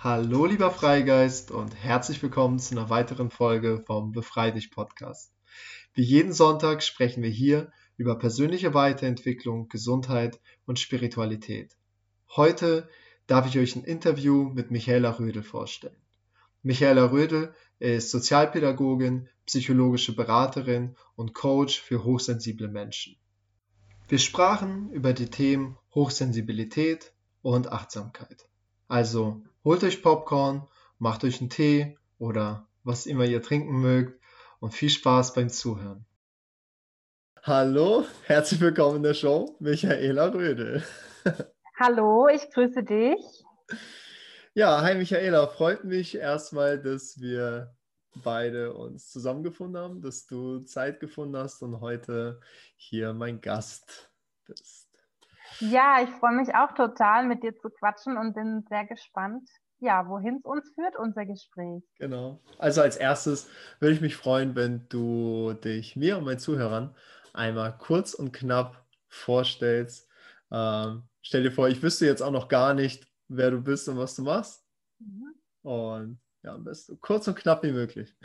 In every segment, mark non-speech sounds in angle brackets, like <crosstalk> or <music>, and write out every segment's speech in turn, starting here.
Hallo lieber Freigeist und herzlich willkommen zu einer weiteren Folge vom Befrei dich Podcast. Wie jeden Sonntag sprechen wir hier über persönliche Weiterentwicklung, Gesundheit und Spiritualität. Heute darf ich euch ein Interview mit Michaela Rödel vorstellen. Michaela Rödel ist Sozialpädagogin, psychologische Beraterin und Coach für hochsensible Menschen. Wir sprachen über die Themen Hochsensibilität und Achtsamkeit. Also holt euch Popcorn, macht euch einen Tee oder was immer ihr trinken mögt und viel Spaß beim Zuhören. Hallo, herzlich willkommen in der Show, Michaela Rödel. Hallo, ich grüße dich. Ja, hi Michaela, freut mich erstmal, dass wir beide uns zusammengefunden haben, dass du Zeit gefunden hast und heute hier mein Gast bist. Ja, ich freue mich auch total, mit dir zu quatschen und bin sehr gespannt, ja, wohin es uns führt, unser Gespräch. Genau. Also als erstes würde ich mich freuen, wenn du dich mir und meinen Zuhörern einmal kurz und knapp vorstellst. Ähm, stell dir vor, ich wüsste jetzt auch noch gar nicht, wer du bist und was du machst. Mhm. Und ja, am besten kurz und knapp wie möglich.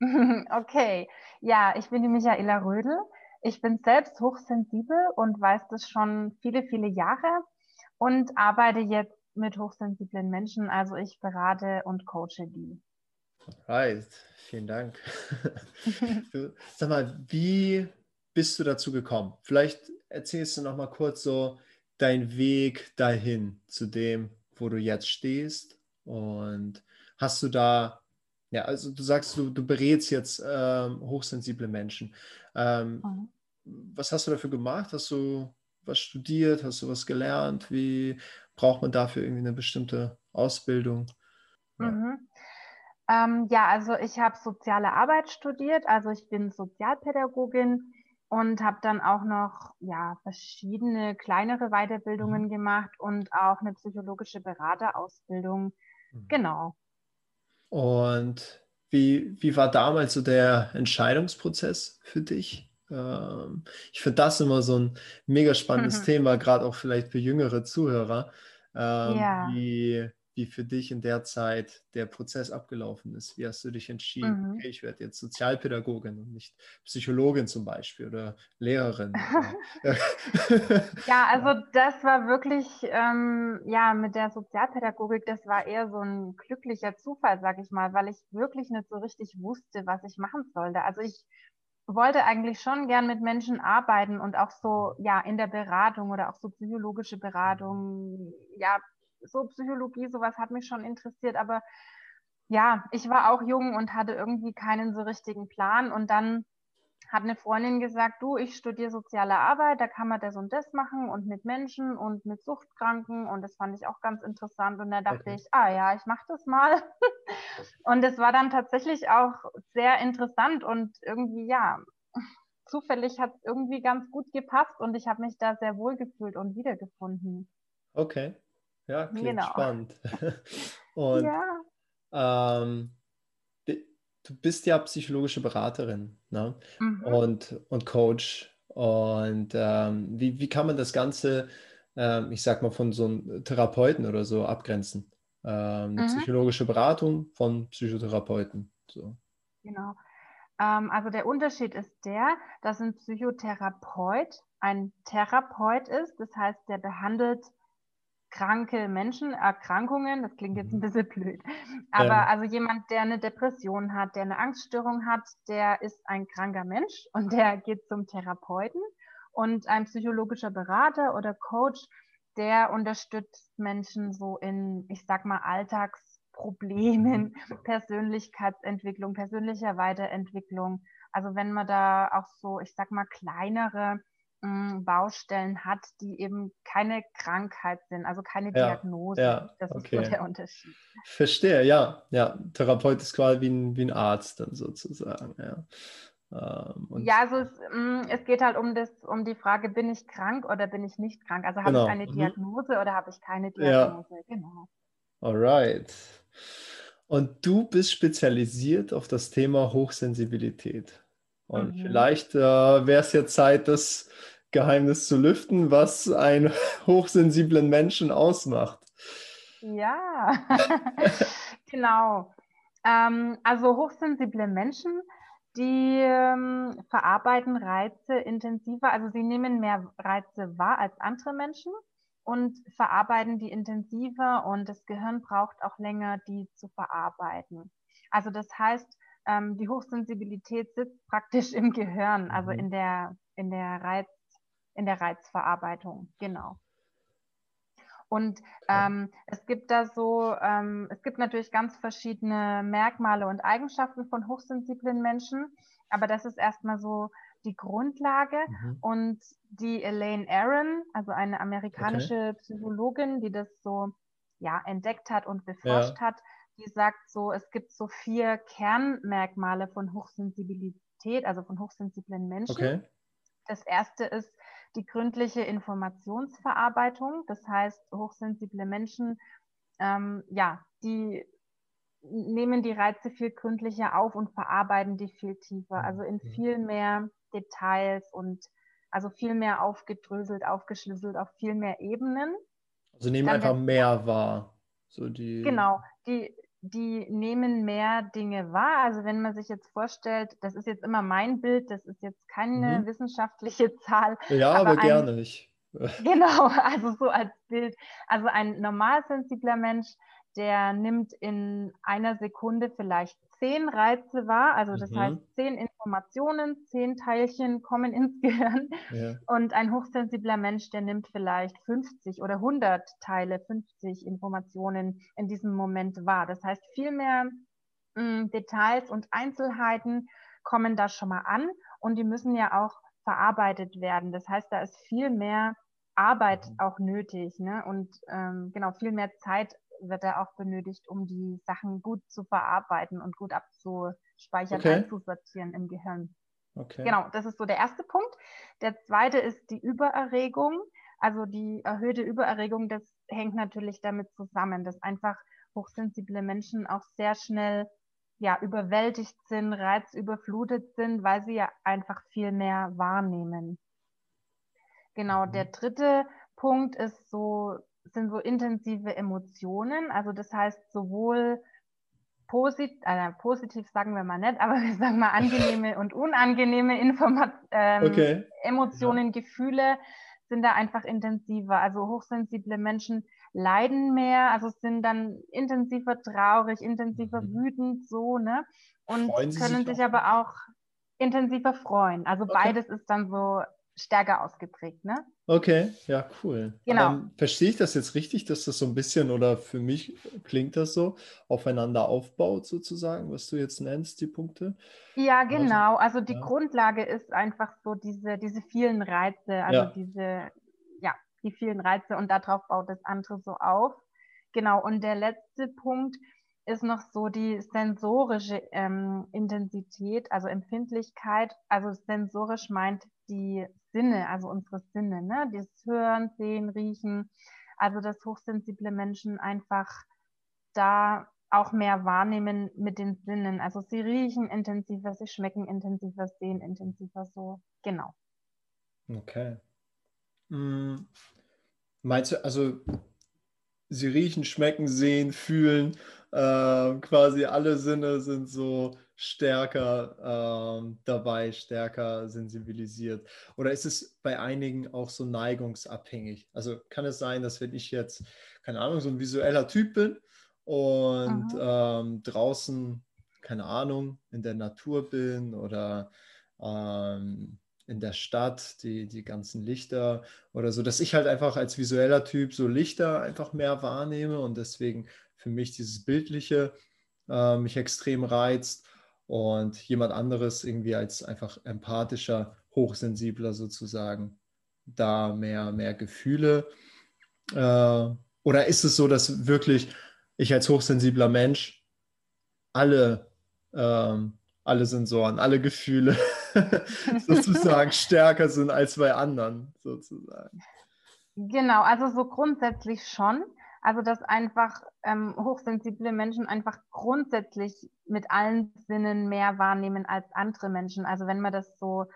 <laughs> okay. Ja, ich bin die Michaela Rödel. Ich bin selbst hochsensibel und weiß das schon viele, viele Jahre und arbeite jetzt mit hochsensiblen Menschen. Also ich berate und coache die. Right, vielen Dank. <laughs> Sag mal, wie bist du dazu gekommen? Vielleicht erzählst du noch mal kurz so deinen Weg dahin zu dem, wo du jetzt stehst und hast du da ja, also du sagst, du, du berätst jetzt ähm, hochsensible Menschen. Ähm, mhm. Was hast du dafür gemacht? Hast du was studiert? Hast du was gelernt? Wie braucht man dafür irgendwie eine bestimmte Ausbildung? Ja. Mhm. Ähm, ja, also ich habe soziale Arbeit studiert, also ich bin Sozialpädagogin und habe dann auch noch ja, verschiedene kleinere Weiterbildungen mhm. gemacht und auch eine psychologische Beraterausbildung. Mhm. Genau. Und wie, wie war damals so der Entscheidungsprozess für dich? Ähm, ich finde das immer so ein mega spannendes mhm. <laughs> Thema, gerade auch vielleicht für jüngere Zuhörer, ähm, ja. wie, wie für dich in der Zeit der Prozess abgelaufen ist. Wie hast du dich entschieden, mhm. okay, ich werde jetzt Sozialpädagogin und nicht Psychologin zum Beispiel oder Lehrerin? <laughs> ja, also das war wirklich, ähm, ja, mit der Sozialpädagogik, das war eher so ein glücklicher Zufall, sag ich mal, weil ich wirklich nicht so richtig wusste, was ich machen sollte. Also ich wollte eigentlich schon gern mit Menschen arbeiten und auch so, ja, in der Beratung oder auch so psychologische Beratung, ja, so Psychologie, sowas hat mich schon interessiert, aber ja, ich war auch jung und hatte irgendwie keinen so richtigen Plan und dann hat eine Freundin gesagt, du, ich studiere soziale Arbeit, da kann man das und das machen und mit Menschen und mit Suchtkranken und das fand ich auch ganz interessant und da dachte okay. ich, ah ja, ich mache das mal. <laughs> und es war dann tatsächlich auch sehr interessant und irgendwie, ja, zufällig hat es irgendwie ganz gut gepasst und ich habe mich da sehr wohl gefühlt und wiedergefunden. Okay, ja, klingt genau. spannend. <laughs> und ja. ähm, du bist ja psychologische Beraterin ne? Mhm. und, und Coach. Und ähm, wie, wie kann man das Ganze, ähm, ich sag mal, von so einem Therapeuten oder so abgrenzen? Ähm, mhm. Psychologische Beratung von Psychotherapeuten. So. Genau. Ähm, also der Unterschied ist der, dass ein Psychotherapeut ein Therapeut ist. Das heißt, der behandelt kranke Menschen, Erkrankungen, das klingt jetzt ein mhm. bisschen blöd, aber ja. also jemand, der eine Depression hat, der eine Angststörung hat, der ist ein kranker Mensch und der geht zum Therapeuten und ein psychologischer Berater oder Coach, der unterstützt Menschen so in, ich sag mal, Alltagsproblemen, mhm. Persönlichkeitsentwicklung, persönlicher Weiterentwicklung. Also wenn man da auch so, ich sag mal, kleinere Baustellen hat, die eben keine Krankheit sind, also keine ja, Diagnose. Ja, das okay. ist so der Unterschied. Verstehe, ja. Ja, Therapeut ist quasi wie ein, wie ein Arzt dann sozusagen, ja. Ähm, ja, also es, es, geht halt um, das, um die Frage, bin ich krank oder bin ich nicht krank? Also habe genau. ich eine mhm. Diagnose mhm. oder habe ich keine Diagnose? Ja. Genau. Alright. Und du bist spezialisiert auf das Thema Hochsensibilität. Und mhm. vielleicht äh, wäre es jetzt Zeit, das Geheimnis zu lüften, was einen <laughs> hochsensiblen Menschen ausmacht. Ja, <laughs> genau. Ähm, also hochsensible Menschen, die ähm, verarbeiten Reize intensiver, also sie nehmen mehr Reize wahr als andere Menschen und verarbeiten die intensiver und das Gehirn braucht auch länger, die zu verarbeiten. Also das heißt, ähm, die Hochsensibilität sitzt praktisch im Gehirn, also mhm. in der, in der Reiz, in der Reizverarbeitung, genau. Und ähm, es gibt da so, ähm, es gibt natürlich ganz verschiedene Merkmale und Eigenschaften von hochsensiblen Menschen, aber das ist erstmal so die Grundlage. Mhm. Und die Elaine Aaron, also eine amerikanische okay. Psychologin, die das so ja, entdeckt hat und beforscht ja. hat, die sagt so, es gibt so vier Kernmerkmale von Hochsensibilität, also von hochsensiblen Menschen. Okay. Das erste ist die gründliche Informationsverarbeitung. Das heißt, hochsensible Menschen, ähm, ja, die nehmen die Reize viel gründlicher auf und verarbeiten die viel tiefer, also in mhm. viel mehr Details und also viel mehr aufgedröselt, aufgeschlüsselt auf viel mehr Ebenen. Also nehmen Dann einfach mehr wahr. So die... Genau, die, die nehmen mehr Dinge wahr. Also wenn man sich jetzt vorstellt, das ist jetzt immer mein Bild, das ist jetzt keine mhm. wissenschaftliche <laughs> Zahl. Ja, aber, aber gerne nicht. <laughs> Genau, also so als Bild. Also ein normalsensibler Mensch, der nimmt in einer Sekunde vielleicht zehn Reize wahr, also das mhm. heißt zehn Informationen, zehn Teilchen kommen ins <laughs> Gehirn. Ja. Und ein hochsensibler Mensch, der nimmt vielleicht 50 oder 100 Teile, 50 Informationen in diesem Moment wahr. Das heißt, viel mehr mh, hm, Details und Einzelheiten kommen da schon mal an und die müssen ja auch verarbeitet werden. Das heißt, da ist viel mehr Arbeit mhm. auch nötig ne? und ähm, genau viel mehr Zeit wird er auch benötigt, um die Sachen gut zu verarbeiten und gut abzuspeichern, okay. einzusortieren im Gehirn. Okay. Genau, das ist so der erste Punkt. Der zweite ist die Übererregung. Also die erhöhte Übererregung, das hängt natürlich damit zusammen, dass einfach hochsensible Menschen auch sehr schnell ja, überwältigt sind, reizüberflutet sind, weil sie ja einfach viel mehr wahrnehmen. Genau, mhm. der dritte Punkt ist so sind so intensive Emotionen. Also das heißt sowohl posit äh, positiv sagen wir mal nicht, <laughs> aber wir sagen mal angenehme und unangenehme Informat ähm, okay. Emotionen, ja. Gefühle sind da einfach intensiver. Also hochsensible Menschen leiden mehr, also sind dann intensiver traurig, intensiver mhm. wütend, so, ne? Und können sich, sich aber auch intensiver freuen. Also okay. beides ist dann so stärker ausgeprägt, ne? Okay, ja, cool. Genau. Verstehe ich das jetzt richtig, dass das so ein bisschen, oder für mich klingt das so, aufeinander aufbaut sozusagen, was du jetzt nennst, die Punkte? Ja, also, genau. Also, also die ja. Grundlage ist einfach so diese, diese vielen Reize, also ja. diese, ja, die vielen Reize und darauf baut das andere so auf. Genau. Und der letzte Punkt ist noch so die sensorische ähm, Intensität, also Empfindlichkeit. Also sensorisch meint die Sinne, also unsere Sinne, ne? das Hören, Sehen, Riechen. Also dass hochsensible Menschen einfach da auch mehr wahrnehmen mit den Sinnen. Also sie riechen intensiver, sie schmecken intensiver, sehen intensiver so. Genau. Okay. Hm. Meinst du, also sie riechen, schmecken, sehen, fühlen, äh, quasi alle Sinne sind so stärker äh, dabei, stärker sensibilisiert? Oder ist es bei einigen auch so neigungsabhängig? Also kann es sein, dass wenn ich jetzt, keine Ahnung, so ein visueller Typ bin und ähm, draußen, keine Ahnung, in der Natur bin oder ähm, in der Stadt, die, die ganzen Lichter oder so, dass ich halt einfach als visueller Typ so Lichter einfach mehr wahrnehme und deswegen für mich dieses Bildliche äh, mich extrem reizt und jemand anderes irgendwie als einfach empathischer, hochsensibler sozusagen da mehr, mehr Gefühle. Äh, oder ist es so, dass wirklich ich als hochsensibler Mensch alle, ähm, alle Sensoren, alle Gefühle <laughs> sozusagen <laughs> stärker sind als bei anderen sozusagen? Genau, also so grundsätzlich schon. Also dass einfach ähm, hochsensible Menschen einfach grundsätzlich mit allen Sinnen mehr wahrnehmen als andere Menschen. Also wenn man das so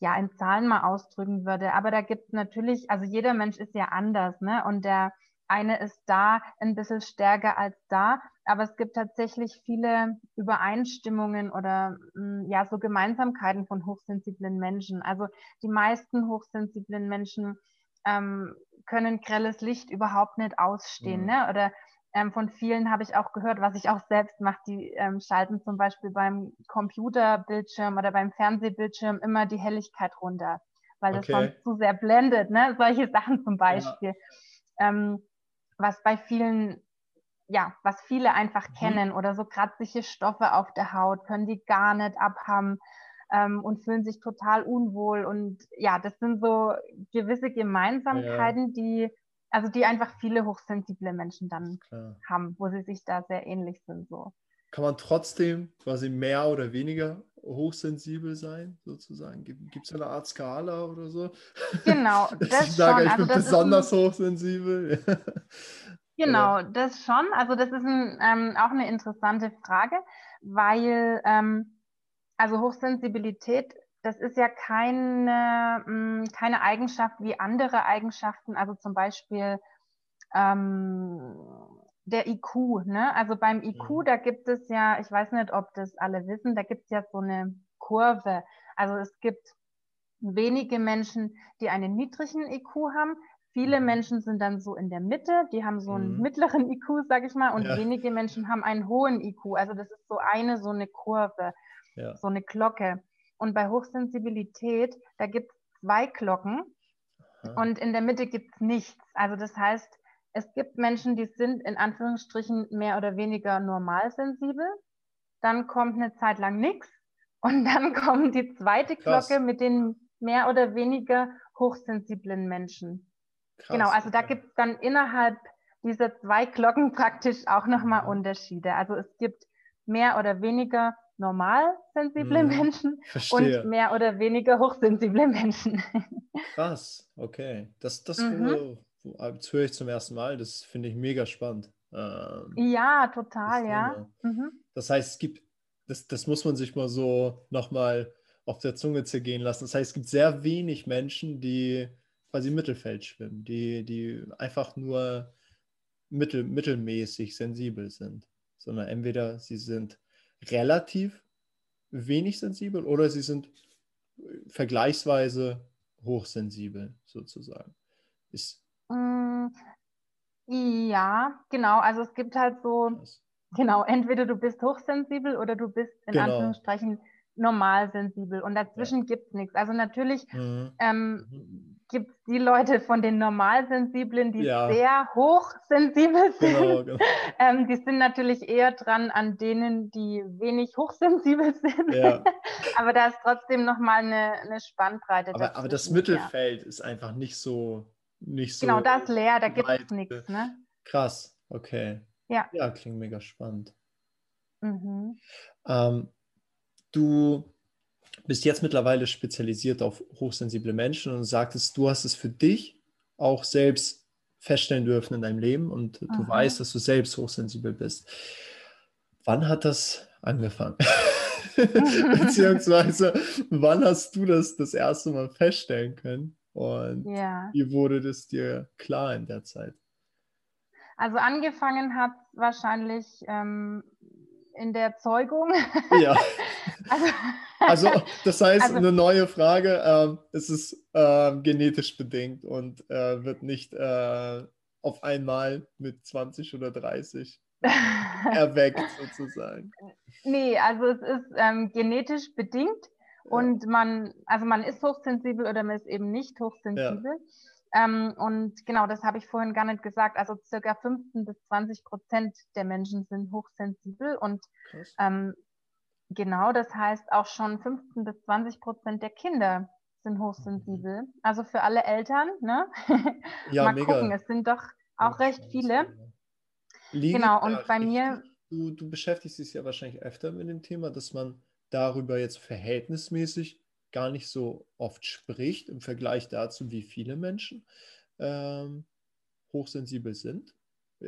ja in Zahlen mal ausdrücken würde. Aber da gibt es natürlich, also jeder Mensch ist ja anders, ne? Und der eine ist da ein bisschen stärker als da, aber es gibt tatsächlich viele Übereinstimmungen oder mm, ja so Gemeinsamkeiten von hochsensiblen Menschen. Also die meisten hochsensiblen Menschen ähm, können grelles Licht überhaupt nicht ausstehen, mhm. ne? Oder ähm, von vielen habe ich auch gehört, was ich auch selbst mache, die ähm, schalten zum Beispiel beim Computerbildschirm oder beim Fernsehbildschirm immer die Helligkeit runter, weil okay. das sonst zu sehr blendet, ne? <laughs> Solche Sachen zum Beispiel. Ja. Ähm, was bei vielen, ja, was viele einfach mhm. kennen oder so kratzige Stoffe auf der Haut, können die gar nicht abhaben ähm, und fühlen sich total unwohl. Und ja, das sind so gewisse Gemeinsamkeiten, ja. die also die einfach viele hochsensible Menschen dann haben, wo sie sich da sehr ähnlich sind. So. Kann man trotzdem quasi mehr oder weniger hochsensibel sein, sozusagen? Gibt es eine Art Skala oder so? Genau, <laughs> das ich sage, schon. ich also bin besonders ein, hochsensibel. <laughs> genau, das schon. Also das ist ein, ähm, auch eine interessante Frage, weil ähm, also Hochsensibilität das ist ja keine, mm, keine Eigenschaft wie andere Eigenschaften, also zum Beispiel ähm, der IQ. Ne? Also beim IQ, mhm. da gibt es ja, ich weiß nicht, ob das alle wissen, da gibt es ja so eine Kurve. Also es gibt wenige Menschen, die einen niedrigen IQ haben. Viele mhm. Menschen sind dann so in der Mitte, die haben so einen mhm. mittleren IQ, sag ich mal, und ja. wenige Menschen haben einen hohen IQ. Also das ist so eine, so eine Kurve, ja. so eine Glocke. Und bei Hochsensibilität, da gibt es zwei Glocken Aha. und in der Mitte gibt es nichts. Also das heißt, es gibt Menschen, die sind in Anführungsstrichen mehr oder weniger normalsensibel. Dann kommt eine Zeit lang nichts und <laughs> dann kommt die zweite Krass. Glocke mit den mehr oder weniger hochsensiblen Menschen. Krass, genau, also da gibt es dann innerhalb dieser zwei Glocken praktisch auch nochmal Unterschiede. Also es gibt mehr oder weniger normal sensible hm, Menschen verstehe. und mehr oder weniger hochsensible Menschen. Krass, okay. Das, das, mhm. das höre ich zum ersten Mal. Das finde ich mega spannend. Ähm, ja, total, ja. Mhm. Das heißt, es gibt, das, das muss man sich mal so nochmal auf der Zunge zergehen lassen. Das heißt, es gibt sehr wenig Menschen, die quasi im Mittelfeld schwimmen, die, die einfach nur mittel, mittelmäßig sensibel sind, sondern entweder sie sind relativ wenig sensibel oder sie sind vergleichsweise hochsensibel sozusagen. Ist mm, ja, genau. Also es gibt halt so, genau, entweder du bist hochsensibel oder du bist in genau. Anführungsstrichen normal sensibel und dazwischen ja. gibt es nichts. Also natürlich mhm. Ähm, mhm. Gibt es die Leute von den Normalsensiblen, die ja. sehr hochsensibel sind. Genau, genau. <laughs> ähm, die sind natürlich eher dran an denen, die wenig hochsensibel sind. Ja. <laughs> aber da ist trotzdem nochmal eine, eine Spannbreite. Aber, aber das Mittelfeld ist einfach nicht so, nicht so. Genau, das ist leer, da gibt es nichts. Ne? Krass, okay. Ja. Ja, klingt mega spannend. Mhm. Ähm, du bist jetzt mittlerweile spezialisiert auf hochsensible Menschen und sagtest, du hast es für dich auch selbst feststellen dürfen in deinem Leben und Aha. du weißt, dass du selbst hochsensibel bist. Wann hat das angefangen? <laughs> Beziehungsweise, wann hast du das das erste Mal feststellen können? Und ja. wie wurde das dir klar in der Zeit? Also angefangen hat wahrscheinlich ähm, in der Zeugung. Ja. <laughs> also, also, das heißt, also, eine neue Frage, ähm, es ist äh, genetisch bedingt und äh, wird nicht äh, auf einmal mit 20 oder 30 <laughs> erweckt sozusagen. Nee, also es ist ähm, genetisch bedingt ja. und man, also man ist hochsensibel oder man ist eben nicht hochsensibel. Ja. Ähm, und genau, das habe ich vorhin gar nicht gesagt. Also circa 15 bis 20 Prozent der Menschen sind hochsensibel und ähm, genau, das heißt auch schon 15 bis 20 Prozent der Kinder sind hochsensibel. Mhm. Also für alle Eltern, ne? <laughs> Ja, Mal mega. gucken, es sind doch auch ja, recht viele. Liege, genau, und bei mir. Du, du beschäftigst dich ja wahrscheinlich öfter mit dem Thema, dass man darüber jetzt verhältnismäßig gar nicht so oft spricht im Vergleich dazu, wie viele Menschen ähm, hochsensibel sind.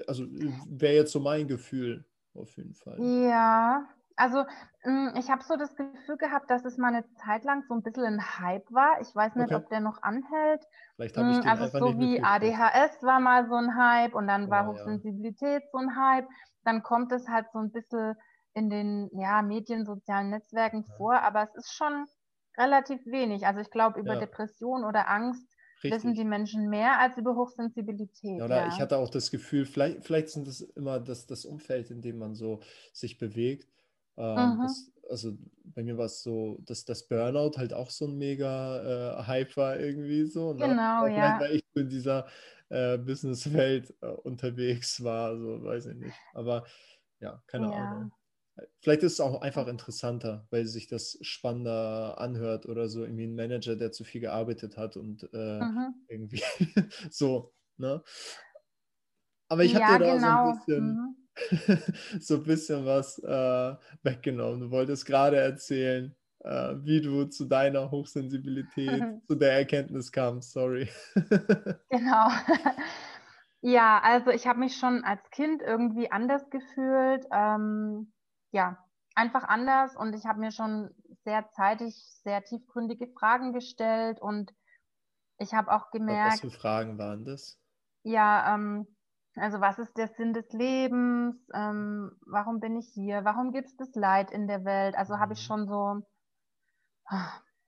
Also wäre jetzt so mein Gefühl auf jeden Fall. Ja, Also mm, ich habe so das Gefühl gehabt, dass es mal eine Zeit lang so ein bisschen ein Hype war. Ich weiß nicht, Okay. ob der noch anhält. Vielleicht habe ich Mm, den Also so wie. ADHS war mal so ein Hype und dann war ja. Hochsensibilität so ein Hype. Dann kommt es halt so ein bisschen in den ja, Medien, sozialen Netzwerken Ja. vor, aber es ist schon relativ wenig. Also ich glaube, über Ja. Depression oder Angst wissen Richtig. die Menschen mehr als über Hochsensibilität. Ja, Oder ich Ja. hatte auch das Gefühl, vielleicht, vielleicht sind es immer das, das Umfeld, in dem man so sich bewegt. Ähm, Mhm. das, also bei mir war es so, dass das Burnout halt auch so ein mega äh, Hype war irgendwie so. Ne? Genau, vielleicht, ja. weil ich so in dieser äh, Businesswelt äh, unterwegs war, so weiß ich nicht. Aber ja, keine Ja. Ahnung. Vielleicht ist es auch einfach interessanter, weil sich das spannender anhört oder so irgendwie ein Manager, der zu viel gearbeitet hat und äh, Mhm. irgendwie <laughs> so, ne? Aber ich habe Ja, dir da so genau. ein bisschen, Mhm. <laughs> so ein bisschen was äh, weggenommen. Du wolltest gerade erzählen, äh, wie du zu deiner Hochsensibilität, <laughs> zu der Erkenntnis kamst. Sorry. Genau. Ja, also ich habe mich schon als Kind irgendwie anders gefühlt. Ähm, ja, einfach anders und ich habe mir schon sehr zeitig sehr tiefgründige Fragen gestellt und ich habe auch Was gemerkt, für Fragen waren das? ja, ähm, also was ist der Sinn des Lebens? Ähm, warum bin ich hier? Warum gibt es das Leid in der Welt? Also habe ich Mhm. schon so,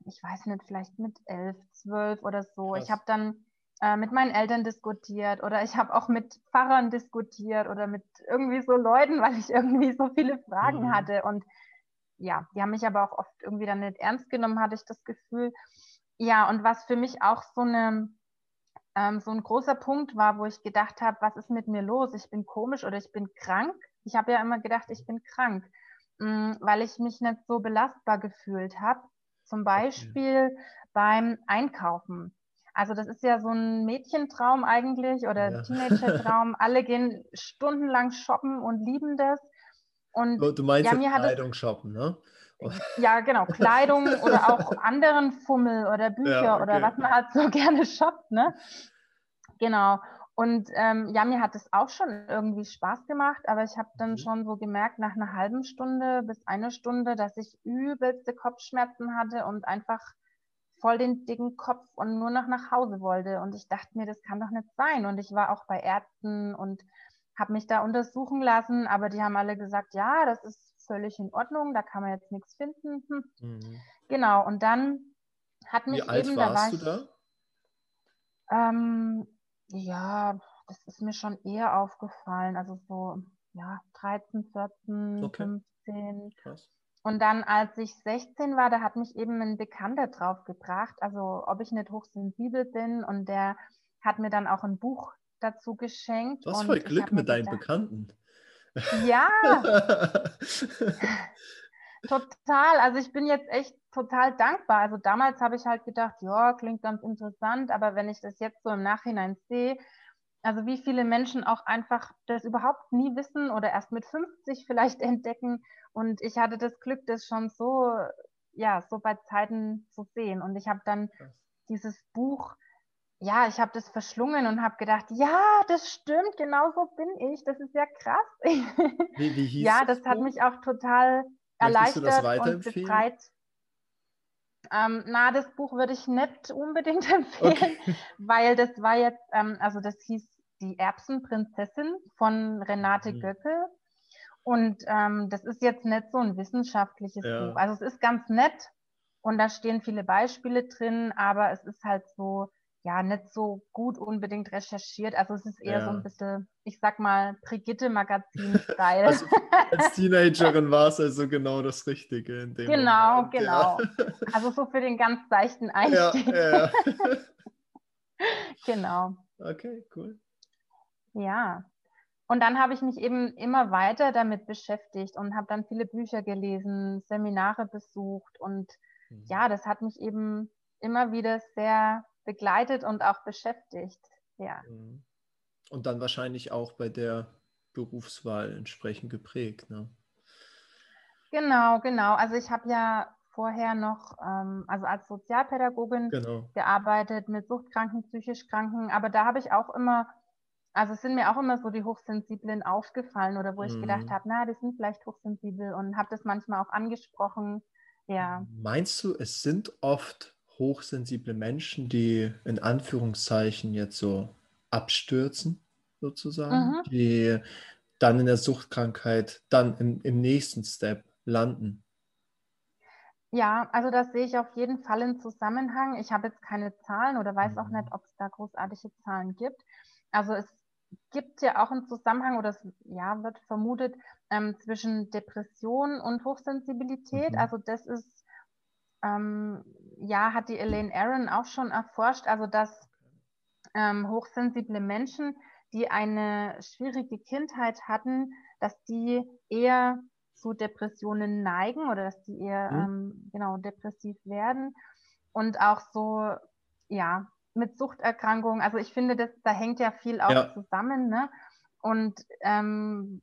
ich weiß nicht, vielleicht mit elf, zwölf oder so. Ich Krass. habe dann äh, mit meinen Eltern diskutiert oder ich habe auch mit Pfarrern diskutiert oder mit irgendwie so Leuten, weil ich irgendwie so viele Fragen Mhm. hatte. Und ja, die haben mich aber auch oft irgendwie dann nicht ernst genommen, hatte ich das Gefühl. Ja, und was für mich auch so eine ähm, so ein großer Punkt war, wo ich gedacht habe, was ist mit mir los? Ich bin komisch oder ich bin krank. Ich habe ja immer gedacht, ich bin krank, mh, weil ich mich nicht so belastbar gefühlt habe. Zum Beispiel beim Einkaufen. Also das ist ja so ein Mädchentraum eigentlich oder Ja. Teenager-Traum. <laughs> Alle gehen stundenlang shoppen und lieben das. Und Du, meinst ja, mir hat es Kleidung shoppen, ne? <laughs> ja, genau, Kleidung oder auch anderen Fummel oder Bücher Ja, oder okay. was man halt so <laughs> gerne shoppt, ne? Genau. Und ähm, ja, mir hat es auch schon irgendwie Spaß gemacht, aber ich habe dann Mhm. schon so gemerkt, nach einer halben Stunde bis eine Stunde, dass ich übelste Kopfschmerzen hatte und einfach voll den dicken Kopf und nur noch nach Hause wollte. Und ich dachte mir, das kann doch nicht sein. Und ich war auch bei Ärzten und habe mich da untersuchen lassen, aber die haben alle gesagt, ja, das ist völlig in Ordnung, da kann man jetzt nichts finden. Hm. Mhm. Genau, und dann hat mich Wie alt eben, da war warst du ich, da? ähm, ja, das ist mir schon eher aufgefallen, also so, ja, 13, 14, Okay. 15. Krass. Und dann, als ich 16 war, da hat mich eben ein Bekannter drauf gebracht, also ob ich nicht hochsensibel bin. Und der hat mir dann auch ein Buch dazu geschenkt. Du hast und voll ich Glück mit deinen gedacht, Bekannten. ja, <laughs> total. Also ich bin jetzt echt total dankbar. Also damals habe ich halt gedacht, ja, klingt ganz interessant, aber wenn ich das jetzt so im Nachhinein sehe, also wie viele Menschen auch einfach das überhaupt nie wissen oder erst mit 50 vielleicht <laughs> entdecken. Und ich hatte das Glück, das schon so, ja, so bei Zeiten zu sehen. Und ich habe dann dieses Buch, ja, ich habe das verschlungen und habe gedacht, ja, das stimmt, genau so bin ich. Das ist ja krass. <laughs> Wie, wie hieß Ja, das das hat mich auch total Möchtest erleichtert und befreit. Ähm, na, das Buch würde ich nicht unbedingt <laughs> empfehlen, Okay. weil das war jetzt, ähm, also das hieß Die Erbsenprinzessin von Renate Mhm. Göckel. Und ähm, das ist jetzt nicht so ein wissenschaftliches Ja. Buch. Also es ist ganz nett und da stehen viele Beispiele drin, aber es ist halt so, ja, nicht so gut unbedingt recherchiert. Also es ist eher so Ja. ein bisschen, ich sag mal, Brigitte-Magazin-Style. Also als <laughs> Teenagerin war es also genau das Richtige in dem Genau, Moment. Ja. genau. Also so für den ganz seichten Ja, Einstieg. ja. <laughs> Genau. Okay, cool. Ja. Und dann habe ich mich eben immer weiter damit beschäftigt und habe dann viele Bücher gelesen, Seminare besucht und Mhm. ja, das hat mich eben immer wieder sehr begleitet und auch beschäftigt. Ja. Mhm. Und dann wahrscheinlich auch bei der Berufswahl entsprechend geprägt. Ne? Genau, genau. Also ich habe ja vorher noch, ähm, also als Sozialpädagogin Genau. gearbeitet mit suchtkranken, psychisch Kranken, aber da habe ich auch immer also es sind mir auch immer so die Hochsensiblen aufgefallen oder wo ich Mhm. gedacht habe, na, die sind vielleicht hochsensibel und habe das manchmal auch angesprochen. Ja. Meinst du, es sind oft hochsensible Menschen, die in Anführungszeichen jetzt so abstürzen, sozusagen, Mhm. die dann in der Suchtkrankheit, dann im, im nächsten Step landen? Ja, also das sehe ich auf jeden Fall im Zusammenhang. Ich habe jetzt keine Zahlen oder weiß auch Mhm. nicht, ob es da großartige Zahlen gibt. Also es gibt ja auch einen Zusammenhang oder es ja, wird vermutet ähm, zwischen Depression und Hochsensibilität. Mhm. Also das ist, ähm, ja, hat die Elaine Aron auch schon erforscht, also dass ähm, hochsensible Menschen, die eine schwierige Kindheit hatten, dass die eher zu Depressionen neigen oder dass die eher Mhm. ähm, genau depressiv werden und auch so ja mit Suchterkrankungen. Also ich finde, das da hängt ja viel auch Ja. zusammen, ne? Und ähm,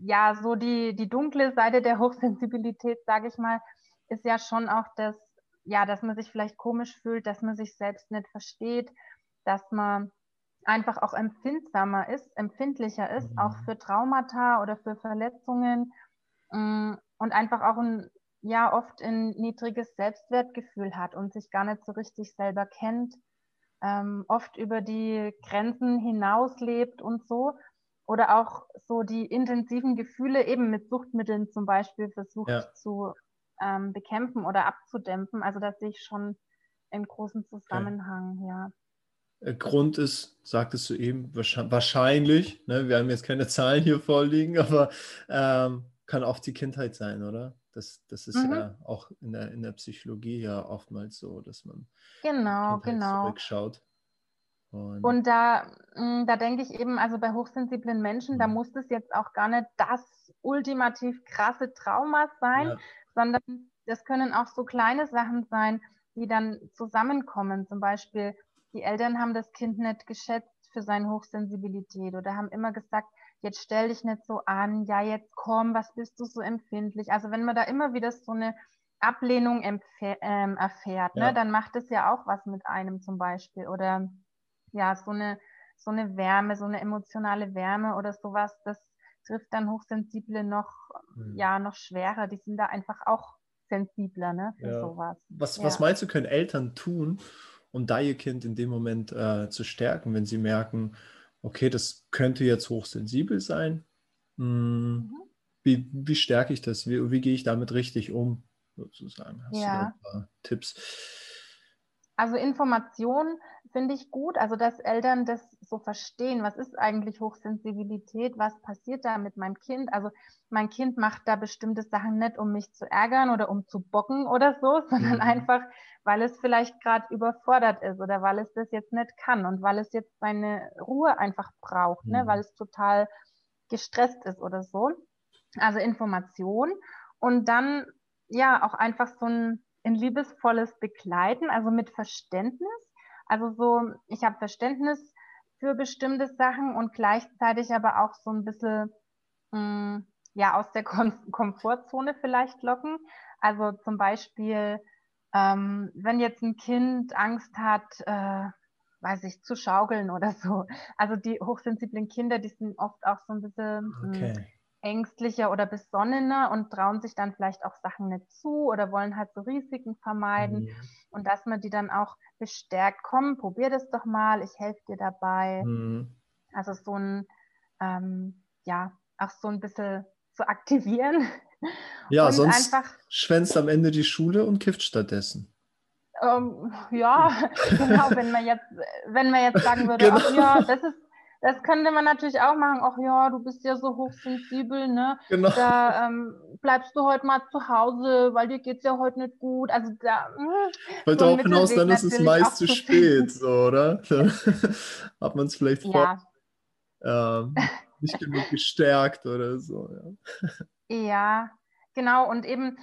ja, so die die dunkle Seite der Hochsensibilität, sage ich mal, ist ja schon auch das, ja, dass man sich vielleicht komisch fühlt, dass man sich selbst nicht versteht, dass man einfach auch empfindsamer ist, empfindlicher ist, auch Mhm. für Traumata oder für Verletzungen mm, und einfach auch ein, ja, oft ein niedriges Selbstwertgefühl hat und sich gar nicht so richtig selber kennt, ähm, oft über die Grenzen hinauslebt und so. Oder auch so die intensiven Gefühle eben mit Suchtmitteln zum Beispiel versucht Ja. zu ähm, bekämpfen oder abzudämpfen. Also das sehe ich schon im großen Zusammenhang, ja. Äh, Grund ist, sagtest du eben, wahrscheinlich, ne, wir haben jetzt keine <laughs> Zahlen hier vorliegen, aber ähm, kann auch die Kindheit sein, oder? Das, das ist Mhm. ja auch in der, in der Psychologie ja oftmals so, dass man Genau, Kindheit genau. zurückschaut. Und, Und da, mh, da denke ich eben, also bei hochsensiblen Menschen, da Mhm. muss es jetzt auch gar nicht das ultimativ krasse Trauma sein, ja, sondern das können auch so kleine Sachen sein, die dann zusammenkommen. Zum Beispiel, die Eltern haben das Kind nicht geschätzt für seine Hochsensibilität oder haben immer gesagt, jetzt stell dich nicht so an, ja, jetzt komm, was bist du so empfindlich? Also wenn man da immer wieder so eine Ablehnung ähm, erfährt, Ja. ne, dann macht es ja auch was mit einem zum Beispiel. Oder ja, so eine, so eine Wärme, so eine emotionale Wärme oder sowas, das trifft dann Hochsensible noch, Mhm. ja, noch schwerer. Die sind da einfach auch sensibler, ne, für Ja. sowas. was, Ja. was meinst du, können Eltern tun, um da ihr Kind in dem Moment äh, zu stärken, wenn sie merken, okay, das könnte jetzt hochsensibel sein? Hm, Mhm. Wie, wie stärke ich das? Wie, wie gehe ich damit richtig um, sozusagen? Hast du da Ja. ein paar Tipps? Also Information finde ich gut, also dass Eltern das so verstehen, was ist eigentlich Hochsensibilität, was passiert da mit meinem Kind. Also mein Kind macht da bestimmte Sachen nicht, um mich zu ärgern oder um zu bocken oder so, <laughs> sondern Mhm. einfach, weil es vielleicht gerade überfordert ist oder weil es das jetzt nicht kann und weil es jetzt seine Ruhe einfach braucht, ne, Mhm. weil es total gestresst ist oder so. Also Information und dann ja auch einfach so ein, ein liebevolles Begleiten, also mit Verständnis. Also so, ich habe Verständnis für bestimmte Sachen und gleichzeitig aber auch so ein bisschen mh, ja aus der Kom Komfortzone vielleicht locken. Also zum Beispiel, ähm, wenn jetzt ein Kind Angst hat, äh, weiß ich, zu schaukeln oder so. Also die hochsensiblen Kinder, die sind oft auch so ein bisschen mh, Okay. Ängstlicher oder besonnener und trauen sich dann vielleicht auch Sachen nicht zu oder wollen halt so Risiken vermeiden Mhm. und dass man die dann auch bestärkt, komm, probier das doch mal, ich helfe dir dabei. Mhm. Also so ein, ähm, ja, auch so ein bisschen zu aktivieren. <laughs> Ja, und sonst einfach, schwänzt am Ende die Schule und kifft stattdessen. ähm, ja, <laughs> genau, wenn man jetzt, wenn man jetzt sagen würde, <laughs> Genau. ach ja, das ist, das könnte man natürlich auch machen, ach ja, du bist ja so hochsensibel, ne? Genau. da ähm, bleibst du heute mal zu Hause, weil dir geht's ja heute nicht gut. Also da Ich wollte so auch hinaus, dann ist es meist zu spät, so, oder? <laughs> Dann <laughs> hat man es vielleicht vor, ja, ähm, nicht genug gestärkt oder so. Ja. ja, genau. Und eben, äh,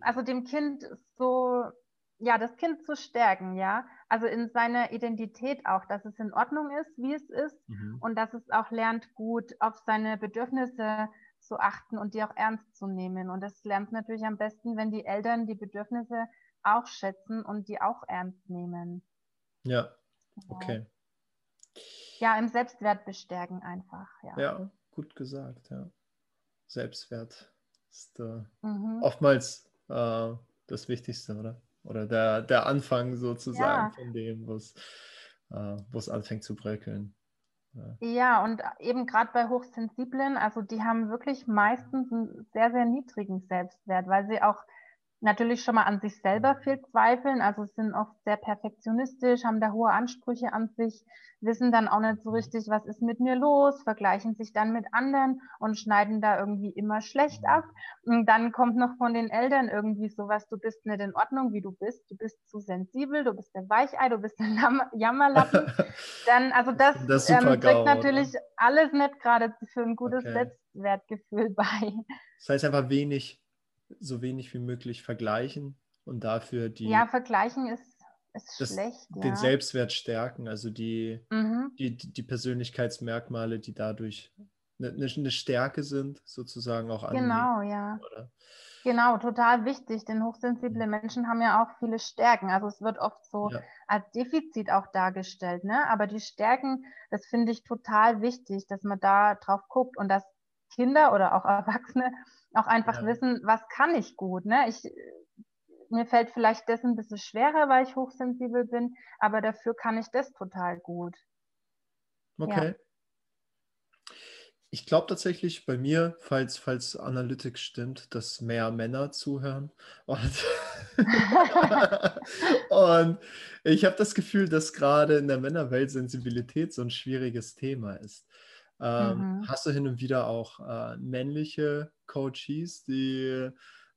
also dem Kind so, ja, das Kind zu stärken, ja. Also in seiner Identität auch, dass es in Ordnung ist, wie es ist Mhm. und dass es auch lernt, gut auf seine Bedürfnisse zu achten und die auch ernst zu nehmen. Und das lernt natürlich am besten, wenn die Eltern die Bedürfnisse auch schätzen und die auch ernst nehmen. Ja, Genau. okay. ja, im Selbstwert bestärken einfach. Ja, ja gut gesagt, ja. Selbstwert ist äh, mhm. oftmals äh, das Wichtigste, oder? Oder der, der Anfang sozusagen ja. von dem, wo es äh, anfängt zu bröckeln. Ja. ja, und eben gerade bei Hochsensiblen, also die haben wirklich meistens einen sehr, sehr niedrigen Selbstwert, weil sie auch natürlich schon mal an sich selber mhm. viel zweifeln, also sind oft sehr perfektionistisch, haben da hohe Ansprüche an sich, wissen dann auch nicht so mhm. richtig, was ist mit mir los, vergleichen sich dann mit anderen und schneiden da irgendwie immer schlecht mhm. ab. Und dann kommt noch von den Eltern irgendwie sowas, du bist nicht in Ordnung, wie du bist, du bist zu sensibel, du bist der Weichei, du bist der Jammerlappen. <laughs> dann, also das, das ähm, trägt GAU, natürlich oder? alles nicht gerade für ein gutes okay. Selbstwertgefühl bei. Das heißt einfach wenig so wenig wie möglich vergleichen und dafür die. Ja, vergleichen ist, ist das, schlecht. Den ja. Selbstwert stärken, also die, mhm. die, die Persönlichkeitsmerkmale, die dadurch eine, eine Stärke sind, sozusagen auch an. Genau, ja. Oder? Genau, total wichtig, denn hochsensible mhm. Menschen haben ja auch viele Stärken. Also es wird oft so ja. als Defizit auch dargestellt, ne? Aber die Stärken, das finde ich total wichtig, dass man da drauf guckt und dass Kinder oder auch Erwachsene auch einfach ja. wissen, was kann ich gut. Ne? Ich, mir fällt vielleicht das ein bisschen schwerer, weil ich hochsensibel bin, aber dafür kann ich das total gut. Okay. Ja. Ich glaube tatsächlich bei mir, falls, falls Analytics stimmt, dass mehr Männer zuhören. Und, <laughs> und ich habe das Gefühl, dass gerade in der Männerwelt Sensibilität so ein schwieriges Thema ist. Ähm, mhm. Hast du hin und wieder auch äh, männliche Coaches, die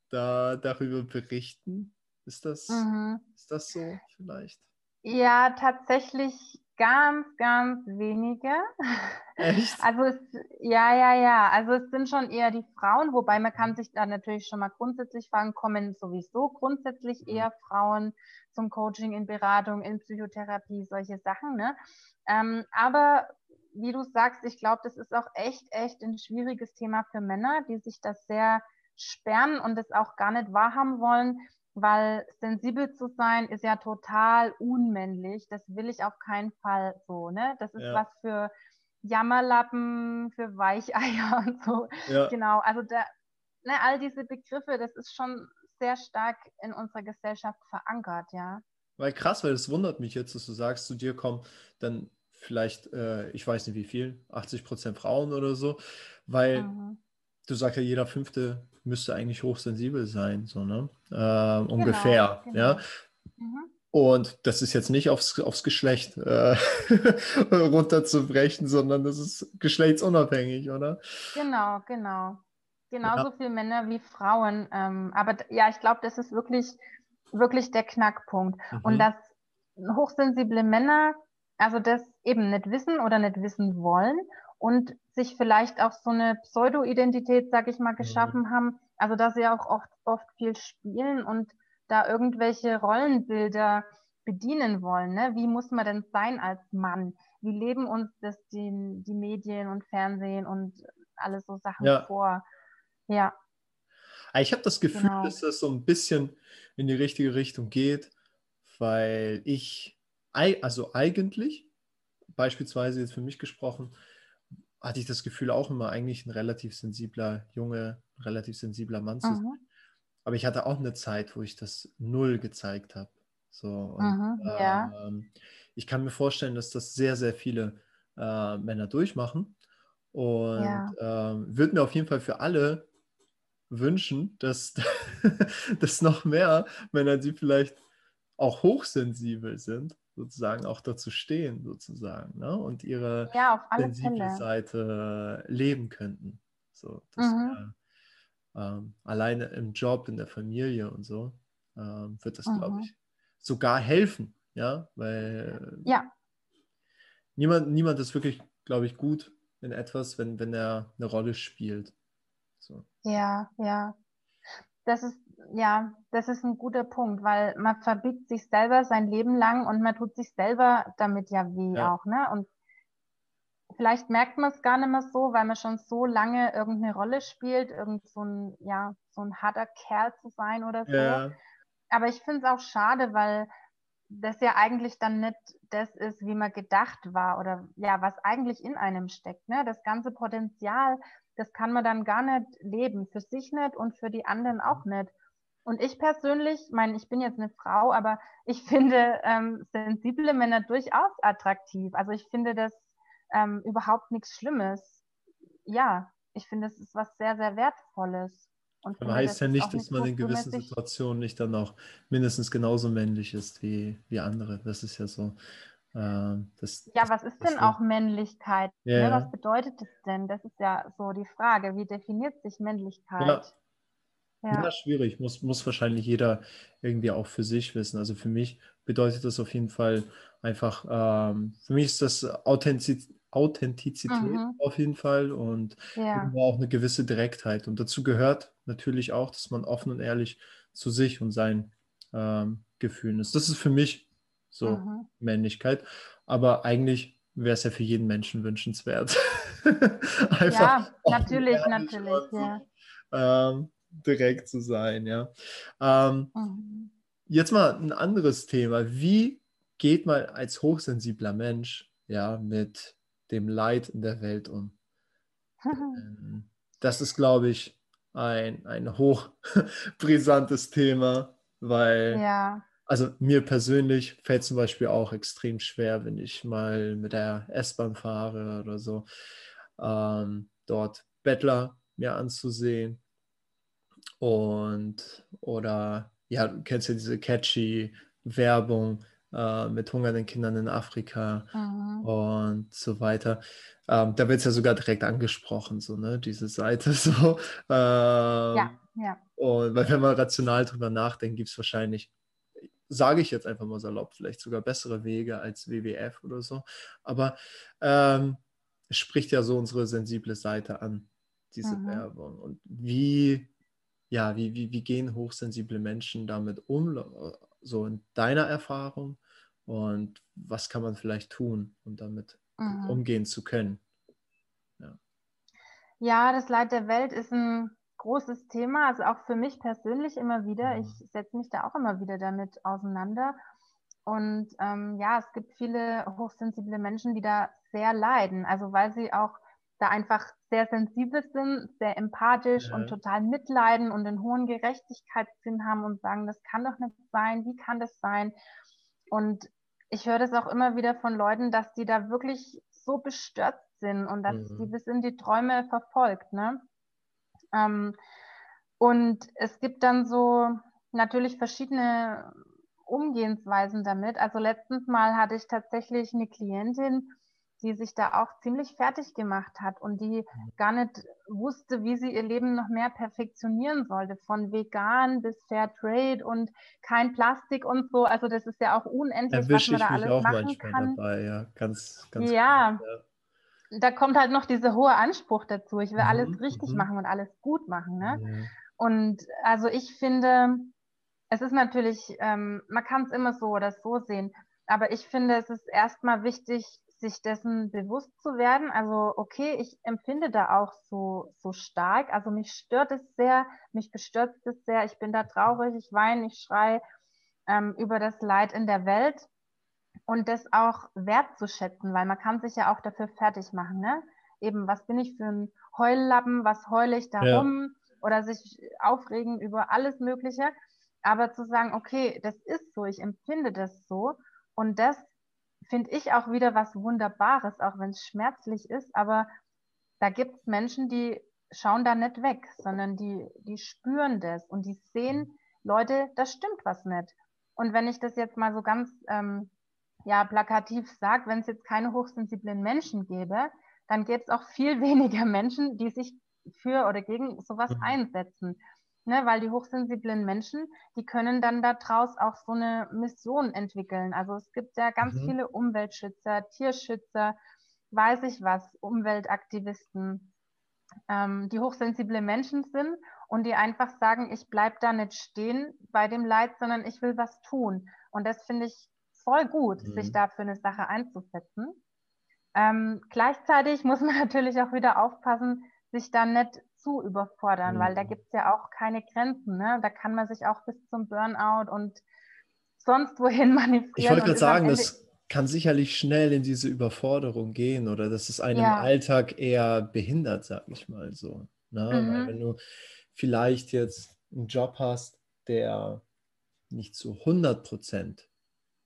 da darüber berichten? Ist das, mhm. ist das so vielleicht? Ja, tatsächlich ganz, ganz wenige. Echt? <laughs> Also es, ja, ja, ja. Also es sind schon eher die Frauen, wobei man kann sich da natürlich schon mal grundsätzlich fragen, kommen sowieso grundsätzlich mhm. eher Frauen zum Coaching in Beratung, in Psychotherapie, solche Sachen. Ne? Ähm, aber wie du sagst, ich glaube, das ist auch echt, echt ein schwieriges Thema für Männer, die sich das sehr sperren und es auch gar nicht wahrhaben wollen, weil sensibel zu sein ist ja total unmännlich. Das will ich auf keinen Fall so, ne? Das ist ja. was für Jammerlappen, für Weicheier <laughs> und so. Ja. Genau, also da, ne, all diese Begriffe, das ist schon sehr stark in unserer Gesellschaft verankert, ja. Weil krass, weil das wundert mich jetzt, dass du sagst, zu dir kommen dann vielleicht, äh, ich weiß nicht wie viel, 80 Prozent Frauen oder so, weil mhm. du sagst ja, jeder Fünfte müsste eigentlich hochsensibel sein, so, ne? Äh, genau, ungefähr, genau. ja. Mhm. Und das ist jetzt nicht aufs, aufs Geschlecht äh, <laughs> runterzubrechen, sondern das ist geschlechtsunabhängig, oder? Genau, genau. Genauso ja. viele Männer wie Frauen. Ähm, aber ja, ich glaube, das ist wirklich, wirklich der Knackpunkt. Mhm. Und dass hochsensible Männer also das eben nicht wissen oder nicht wissen wollen und sich vielleicht auch so eine Pseudo-Identität, sag ich mal, mhm. geschaffen mhm. haben. Also dass sie auch oft, oft viel spielen und da irgendwelche Rollenbilder bedienen wollen. Ne? Wie muss man denn sein als Mann? Wie leben uns das die, die Medien und Fernsehen und alles so Sachen ja. vor? Ja. Ah, ich habe das Gefühl, genau. dass das so ein bisschen in die richtige Richtung geht, weil ich also eigentlich, beispielsweise jetzt für mich gesprochen, hatte ich das Gefühl auch immer eigentlich ein relativ sensibler Junge, relativ sensibler Mann zu sein. Mhm. Aber ich hatte auch eine Zeit, wo ich das null gezeigt habe. So, und, mhm, ja. ähm, ich kann mir vorstellen, dass das sehr, sehr viele äh, Männer durchmachen. Und ja. ähm, würde mir auf jeden Fall für alle wünschen, dass, <laughs> dass noch mehr Männer, die vielleicht auch hochsensibel sind, sozusagen auch dazu stehen, sozusagen, ne? und ihre ja, sensible Fälle. Seite leben könnten. So, das mhm. wär, ähm, alleine im Job, in der Familie und so, ähm, wird das, mhm. glaube ich, sogar helfen, ja, weil ja. niemand, niemand ist wirklich, glaube ich, gut in etwas, wenn, wenn er eine Rolle spielt. So. Ja, ja. Das ist ja, das ist ein guter Punkt, weil man verbiegt sich selber sein Leben lang und man tut sich selber damit ja weh ja. auch, ne? Und vielleicht merkt man es gar nicht mehr so, weil man schon so lange irgendeine Rolle spielt, irgend so ein, ja, so ein harter Kerl zu sein oder so. Ja. Aber ich finde es auch schade, weil das ja eigentlich dann nicht das ist, wie man gedacht war oder ja, was eigentlich in einem steckt. Ne? Das ganze Potenzial, das kann man dann gar nicht leben, für sich nicht und für die anderen auch nicht. Und ich persönlich, meine, ich bin jetzt eine Frau, aber ich <laughs> finde ähm, sensible Männer durchaus attraktiv. Also ich finde das ähm, überhaupt nichts Schlimmes. Ja, ich finde, es ist was sehr, sehr Wertvolles. Und Aber heißt ja nicht, dass man in gewissen Situationen nicht dann auch mindestens genauso männlich ist wie, wie andere. Das ist ja so. Äh, das, ja, was ist denn auch Männlichkeit? Yeah. Ne, was bedeutet das denn? Das ist ja so die Frage. Wie definiert sich Männlichkeit? Ja. Ja. ja, schwierig. Muss, muss wahrscheinlich jeder irgendwie auch für sich wissen. Also für mich bedeutet das auf jeden Fall einfach, ähm, für mich ist das Authentiz Authentizität mhm. auf jeden Fall und ja. auch eine gewisse Direktheit. Und dazu gehört natürlich auch, dass man offen und ehrlich zu sich und seinen ähm, Gefühlen ist. Das ist für mich so mhm. Männlichkeit. Aber eigentlich wäre es ja für jeden Menschen wünschenswert. <laughs> ja, natürlich, natürlich. Ja. Ähm, direkt zu sein, ja. Ähm, mhm. Jetzt mal ein anderes Thema. Wie geht man als hochsensibler Mensch ja mit dem Leid in der Welt um? <laughs> Ähm, das ist, glaube ich, ein, ein hochbrisantes <laughs> Thema, weil ja. also mir persönlich fällt zum Beispiel auch extrem schwer, wenn ich mal mit der S-Bahn fahre oder so, ähm, dort Bettler mir anzusehen und oder ja, du kennst ja diese catchy Werbung äh, mit hungernden Kindern in Afrika mhm. und so weiter. Ähm, da wird es ja sogar direkt angesprochen, so, ne, diese Seite <laughs> so. Ähm, ja, ja. Und weil wenn man rational drüber nachdenkt, gibt es wahrscheinlich, sage ich jetzt einfach mal salopp, vielleicht sogar bessere Wege als WWF oder so. Aber ähm, es spricht ja so unsere sensible Seite an, diese mhm. Werbung. Und wie ja, wie, wie, wie gehen hochsensible Menschen damit um, so in deiner Erfahrung? Und was kann man vielleicht tun, um damit mhm. umgehen zu können? Ja. ja, das Leid der Welt ist ein großes Thema, also auch für mich persönlich immer wieder. Mhm. Ich setze mich da auch immer wieder damit auseinander. Und ähm, ja, es gibt viele hochsensible Menschen, die da sehr leiden, also weil sie auch da einfach sehr sensibel sind, sehr empathisch ja. und total mitleiden und einen hohen Gerechtigkeitssinn haben und sagen, das kann doch nicht sein, wie kann das sein? Und ich höre das auch immer wieder von Leuten, dass die da wirklich so bestürzt sind und dass mhm. die bis in die Träume verfolgt. Ne? Ähm, und es gibt dann so natürlich verschiedene Umgehensweisen damit. Also letztens mal hatte ich tatsächlich eine Klientin, die sich da auch ziemlich fertig gemacht hat und die mhm. gar nicht wusste, wie sie ihr Leben noch mehr perfektionieren sollte, von vegan bis Fair Trade und kein Plastik und so. Also das ist ja auch unendlich, Erwische was man da alles auch machen kann. Dabei, ja, ganz, ganz ja. Gut, ja. Da kommt halt noch dieser hohe Anspruch dazu. Ich will mhm, alles richtig mhm. machen und alles gut machen. Ne? Mhm. Und also ich finde, es ist natürlich, ähm, man kann es immer so oder so sehen, aber ich finde, es ist erstmal wichtig, sich dessen bewusst zu werden. Also, okay, ich empfinde da auch so, so stark. Also mich stört es sehr, mich bestürzt es sehr. Ich bin da traurig, ich weine, ich schreie ähm, über das Leid in der Welt und das auch wertzuschätzen, weil man kann sich ja auch dafür fertig machen, ne? Eben, was bin ich für ein Heullappen, was heule ich darum ja. oder sich aufregen über alles Mögliche. Aber zu sagen, okay, das ist so, ich empfinde das so und das finde ich auch wieder was Wunderbares, auch wenn es schmerzlich ist. Aber da gibt es Menschen, die schauen da nicht weg, sondern die, die spüren das und die sehen, Leute, da stimmt was nicht. Und wenn ich das jetzt mal so ganz ähm, ja, plakativ sage, wenn es jetzt keine hochsensiblen Menschen gäbe, dann gäbe es auch viel <laughs> weniger Menschen, die sich für oder gegen sowas mhm. einsetzen ne, weil die hochsensiblen Menschen, die können dann daraus auch so eine Mission entwickeln. Also es gibt ja ganz mhm. viele Umweltschützer, Tierschützer, weiß ich was, Umweltaktivisten, ähm, die hochsensible Menschen sind und die einfach sagen, ich bleibe da nicht stehen bei dem Leid, sondern ich will was tun. Und das finde ich voll gut, mhm. sich da für eine Sache einzusetzen. Ähm, gleichzeitig muss man <laughs> natürlich auch wieder aufpassen, sich da nicht zu überfordern, mhm. weil da mhm. gibt es ja auch keine Grenzen. Ne? Da kann man sich auch bis zum Burnout und sonst wohin <laughs> manövrieren. Ich wollte gerade sagen, das kann sicherlich schnell in diese Überforderung gehen oder das ist einem ja. Alltag eher behindert, sag ich mal so. Ne? Mhm. Weil wenn du vielleicht jetzt einen Job hast, der nicht zu 100 Prozent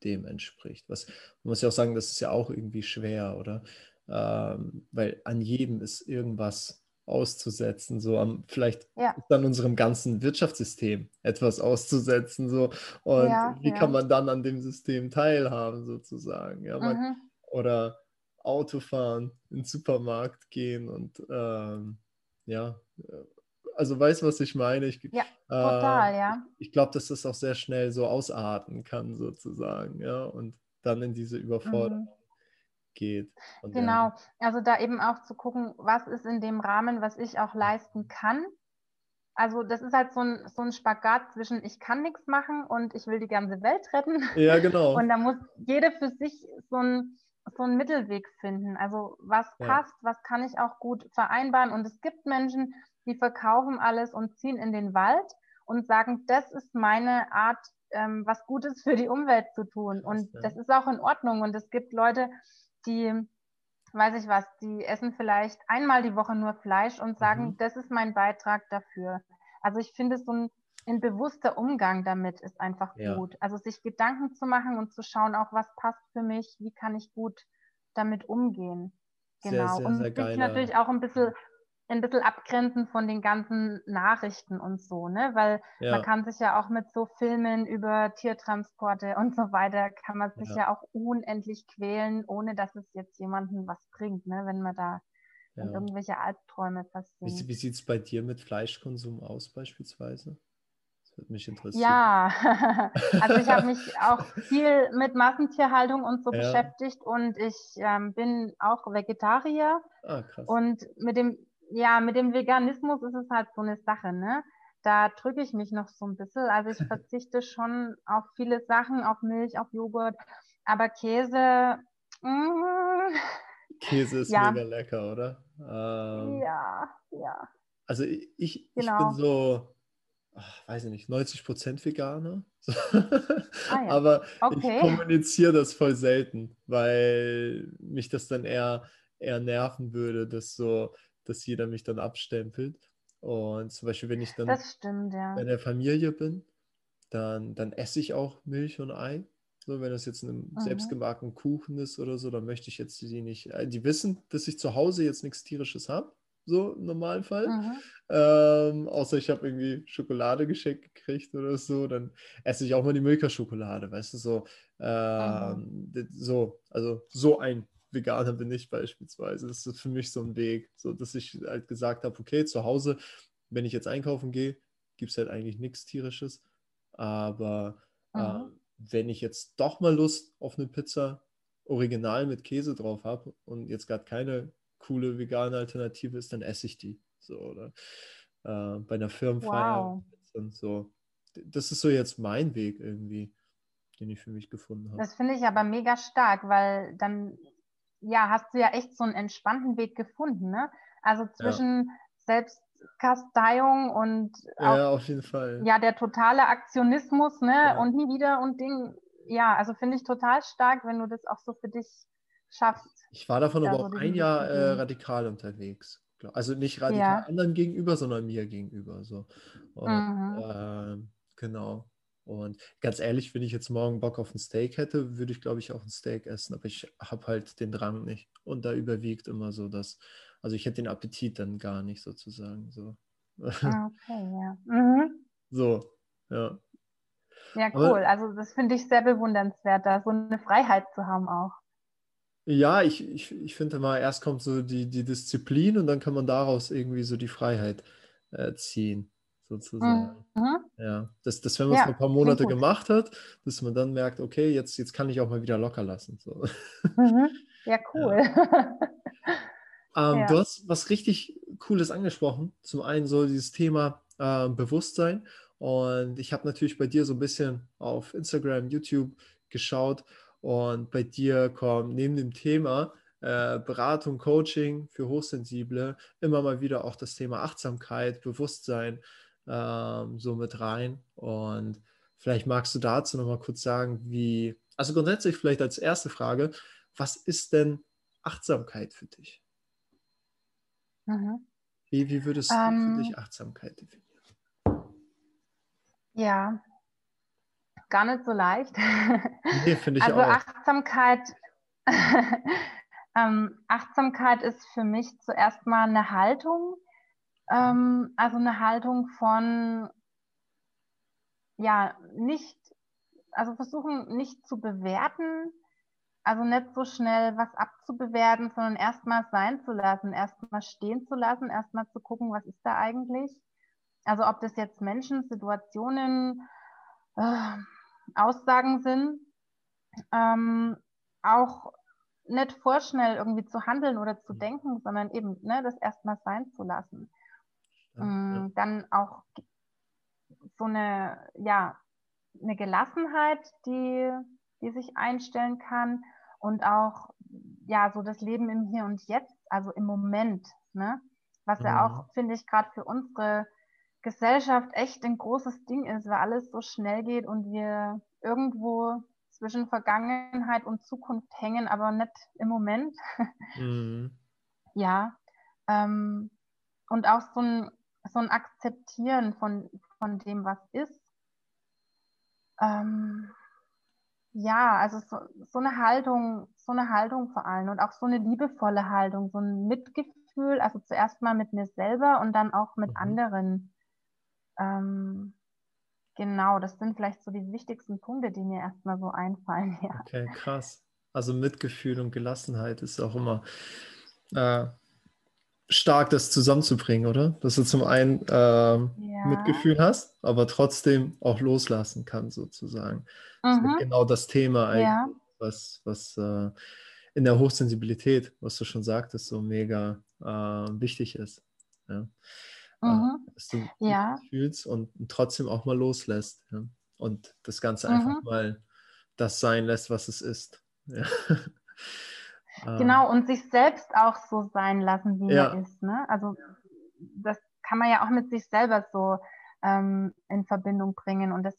dem entspricht. Was, man muss ja auch sagen, das ist ja auch irgendwie schwer, oder? Ähm, weil an jedem ist irgendwas auszusetzen, so am, vielleicht ja. dann unserem ganzen Wirtschaftssystem etwas auszusetzen, so und ja, wie ja. kann man dann an dem System teilhaben, sozusagen, ja, man, mhm. oder Autofahren, ins Supermarkt gehen und ähm, ja, also weißt du, was ich meine? Ich, ja, total, äh, ja. Ich, ich glaube, dass das auch sehr schnell so ausarten kann, sozusagen, ja, und dann in diese Überforderung. Mhm geht. Genau, dann... also da eben auch zu gucken, was ist in dem Rahmen, was ich auch leisten kann. Also das ist halt so ein, so ein Spagat zwischen ich kann nichts machen und ich will die ganze Welt retten. Ja, genau. <laughs> Und da muss jeder für sich so ein so einen Mittelweg finden. Also was ja. passt, was kann ich auch gut vereinbaren. Und es gibt Menschen, die verkaufen alles und ziehen in den Wald und sagen, das ist meine Art, ähm, was Gutes für die Umwelt zu tun. Und ja. das ist auch in Ordnung. Und es gibt Leute, die, weiß ich was, die essen vielleicht einmal die Woche nur Fleisch und sagen, mhm. das ist mein Beitrag dafür. Also ich finde, so ein, ein bewusster Umgang damit ist einfach ja. gut. Also sich Gedanken zu machen und zu schauen, auch was passt für mich, wie kann ich gut damit umgehen. Genau. Sehr, sehr, sehr und sich natürlich auch ein bisschen ein bisschen abgrenzen von den ganzen Nachrichten und so, ne? Weil ja. man kann sich ja auch mit so Filmen über Tiertransporte und so weiter, kann man sich ja, ja auch unendlich quälen, ohne dass es jetzt jemandem was bringt, ne? Wenn man da ja. irgendwelche Albträume versinkt. Wie, wie sieht es bei dir mit Fleischkonsum aus beispielsweise? Das würde mich interessieren. Ja, <laughs> also ich habe mich auch viel mit Massentierhaltung und so beschäftigt und ich ähm, bin auch Vegetarier. Ah, krass. Und mit dem ja, mit dem Veganismus ist es halt so eine Sache, ne? Da drücke ich mich noch so ein bisschen. Also ich <laughs> verzichte schon auf viele Sachen, auf Milch, auf Joghurt, aber Käse. Mm, Käse ist ja. mega lecker, oder? Ähm, ja, ja. Also ich, genau. ich bin so, ach, weiß ich nicht, 90 Prozent Veganer. ah, ja. <laughs> Aber okay. ich kommuniziere das voll selten, weil mich das dann eher, eher nerven würde, dass so dass jeder mich dann abstempelt. Und zum Beispiel, wenn ich dann stimmt, ja. bei der Familie bin, dann, dann esse ich auch Milch und Ei. So, wenn das jetzt ein mhm. selbstgebackenen Kuchen ist oder so, dann möchte ich jetzt die nicht. Äh, die wissen, dass ich zu Hause jetzt nichts Tierisches habe, so im Normalfall. Mhm. Ähm, außer ich habe irgendwie Schokolade geschenkt gekriegt oder so, dann esse ich auch mal die Milka-Schokolade, weißt du, so. Ähm, mhm. So, also so ein Veganer bin ich beispielsweise. Das ist für mich so ein Weg, so dass ich halt gesagt habe, okay, zu Hause, wenn ich jetzt einkaufen gehe, gibt es halt eigentlich nichts Tierisches. Aber äh, wenn ich jetzt doch mal Lust auf eine Pizza original mit Käse drauf habe und jetzt gerade keine coole vegane Alternative ist, dann esse ich die. So, oder äh, bei einer Firmenfeier wow. und so. Das ist so jetzt mein Weg irgendwie, den ich für mich gefunden habe. Das finde ich aber mega stark, weil dann ja, hast du ja echt so einen entspannten Weg gefunden, ne? Also zwischen ja. Selbstkasteiung und auch, ja, auf jeden Fall. Ja, der totale Aktionismus, ne? Ja. Und nie wieder und Ding. Ja, also finde ich total stark, wenn du das auch so für dich schaffst. Ich war davon aber auch ein Jahr äh, radikal unterwegs. Also nicht radikal anderen gegenüber, sondern mir gegenüber. So. Und, mhm. äh, genau. Und ganz ehrlich, wenn ich jetzt morgen Bock auf ein Steak hätte, würde ich, glaube ich, auch ein Steak essen. Aber ich habe halt den Drang nicht. Und da überwiegt immer so das, also ich hätte den Appetit dann gar nicht sozusagen. So. Ah, <laughs> okay, ja. Mhm. So, ja. Ja, cool. Aber, also das finde ich sehr bewundernswert, da so eine Freiheit zu haben auch. Ja, ich, ich, ich finde mal, erst kommt so die, die Disziplin und dann kann man daraus irgendwie so die Freiheit äh, ziehen sozusagen. Mhm. Ja, dass, dass wenn man es ja, ein paar Monate gemacht hat, dass man dann merkt, okay, jetzt, jetzt kann ich auch mal wieder locker lassen. So. Mhm. <laughs> Ja, cool. Ja. <laughs> Ähm, ja. Du hast was richtig Cooles angesprochen. Zum einen so dieses Thema äh, Bewusstsein. Und ich habe natürlich bei dir so ein bisschen auf Instagram, YouTube geschaut. Und bei dir kommt neben dem Thema äh, Beratung, Coaching für Hochsensible immer mal wieder auch das Thema Achtsamkeit, Bewusstsein ähm, so mit rein. Und vielleicht magst du dazu nochmal kurz sagen, wie, also grundsätzlich vielleicht als erste Frage, was ist denn Achtsamkeit für dich? Mhm. Wie, wie würdest du ähm, für dich Achtsamkeit definieren? Ja, gar nicht so leicht. Nee, finde ich also auch. Achtsamkeit, <laughs> ähm, Achtsamkeit ist für mich zuerst mal eine Haltung, ähm, also eine Haltung von, ja, nicht, also versuchen nicht zu bewerten, also nicht so schnell was abzubewerten, sondern erstmal sein zu lassen, erstmal stehen zu lassen, erstmal zu gucken, was ist da eigentlich. Also ob das jetzt Menschen, Situationen, äh, Aussagen sind, ähm, auch nicht vorschnell irgendwie zu handeln oder zu denken, sondern eben ne, das erstmal sein zu lassen. Ja, ähm, ja. Dann auch so eine, ja, eine Gelassenheit, die, die sich einstellen kann und auch ja so das Leben im Hier und Jetzt, also im Moment, ne? Was mhm. ja auch, finde ich, gerade für unsere Gesellschaft echt ein großes Ding ist, weil alles so schnell geht und wir irgendwo zwischen Vergangenheit und Zukunft hängen, aber nicht im Moment. Mhm. <laughs> ja. Ähm, und auch so ein, so ein Akzeptieren von, von dem, was ist. Ähm, ja, also so, so eine Haltung, so eine Haltung vor allem und auch so eine liebevolle Haltung, so ein Mitgefühl, also zuerst mal mit mir selber und dann auch mit mhm. anderen. Ähm, genau, das sind vielleicht so die wichtigsten Punkte, die mir erstmal so einfallen. <laughs> Ja. Okay, krass. Also Mitgefühl und Gelassenheit ist auch immer äh, stark, das zusammenzubringen, oder? Dass du zum einen äh, ja. Mitgefühl hast, aber trotzdem auch loslassen kann, sozusagen. Mhm. Das genau das Thema eigentlich, ja. was, was äh, in der Hochsensibilität, was du schon sagtest, so mega äh, wichtig ist. Ja? Äh, mhm. dass du ja. fühlst und, und, trotzdem auch mal loslässt. Ja? Und das Ganze mhm. einfach mal das sein lässt, was es ist. Ja. <laughs> Genau, und sich selbst auch so sein lassen, wie ja. er ist. Ne? Also das kann man ja auch mit sich selber so ähm, in Verbindung bringen. Und das,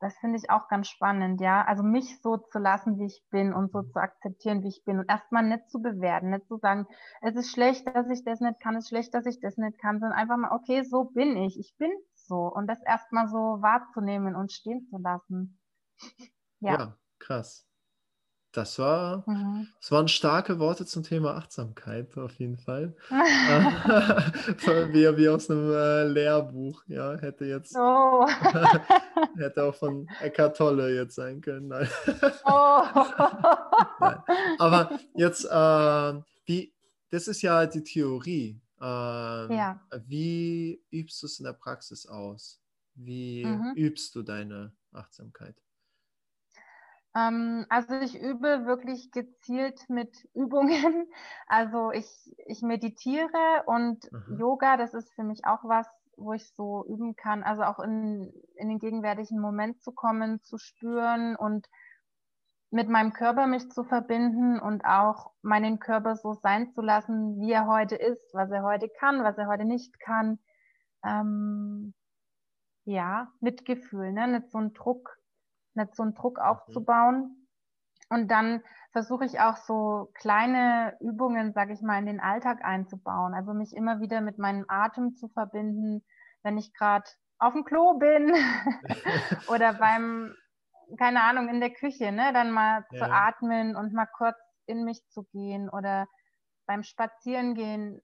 das finde ich auch ganz spannend, ja. Also mich so zu lassen, wie ich bin und so mhm. zu akzeptieren, wie ich bin. Und erstmal nicht zu bewerten, nicht zu sagen, es ist schlecht, dass ich das nicht kann, es ist schlecht, dass ich das nicht kann, sondern einfach mal, okay, so bin ich. Ich bin so. Und das erstmal so wahrzunehmen und stehen zu lassen. <laughs> ja. ja, krass. Das war, mhm. das waren starke Worte zum Thema Achtsamkeit auf jeden Fall. <laughs> <laughs> wie, wie aus einem äh, Lehrbuch, ja, hätte jetzt oh. <laughs> hätte auch von Eckhart Tolle jetzt sein können. Nein. Oh. Nein. Aber jetzt, äh, wie, das ist ja die Theorie. Äh, ja. Wie übst du es in der Praxis aus? Wie mhm. übst du deine Achtsamkeit? Ähm, also ich übe wirklich gezielt mit Übungen. <laughs> Also ich, ich meditiere und mhm. Yoga, das ist für mich auch was, wo ich so üben kann. Also auch in, in den gegenwärtigen Moment zu kommen, zu spüren und mit meinem Körper mich zu verbinden und auch meinen Körper so sein zu lassen, wie er heute ist, was er heute kann, was er heute nicht kann. Ähm, ja, Mitgefühl, ne? nicht so ein Druck nicht so einen Druck mhm. aufzubauen. Und dann versuche ich auch so kleine Übungen, sage ich mal, in den Alltag einzubauen. Also mich immer wieder mit meinem Atem zu verbinden, wenn ich gerade auf dem Klo bin <laughs> oder beim, keine Ahnung, in der Küche, ne, dann mal ja. zu atmen und mal kurz in mich zu gehen oder beim Spazierengehen,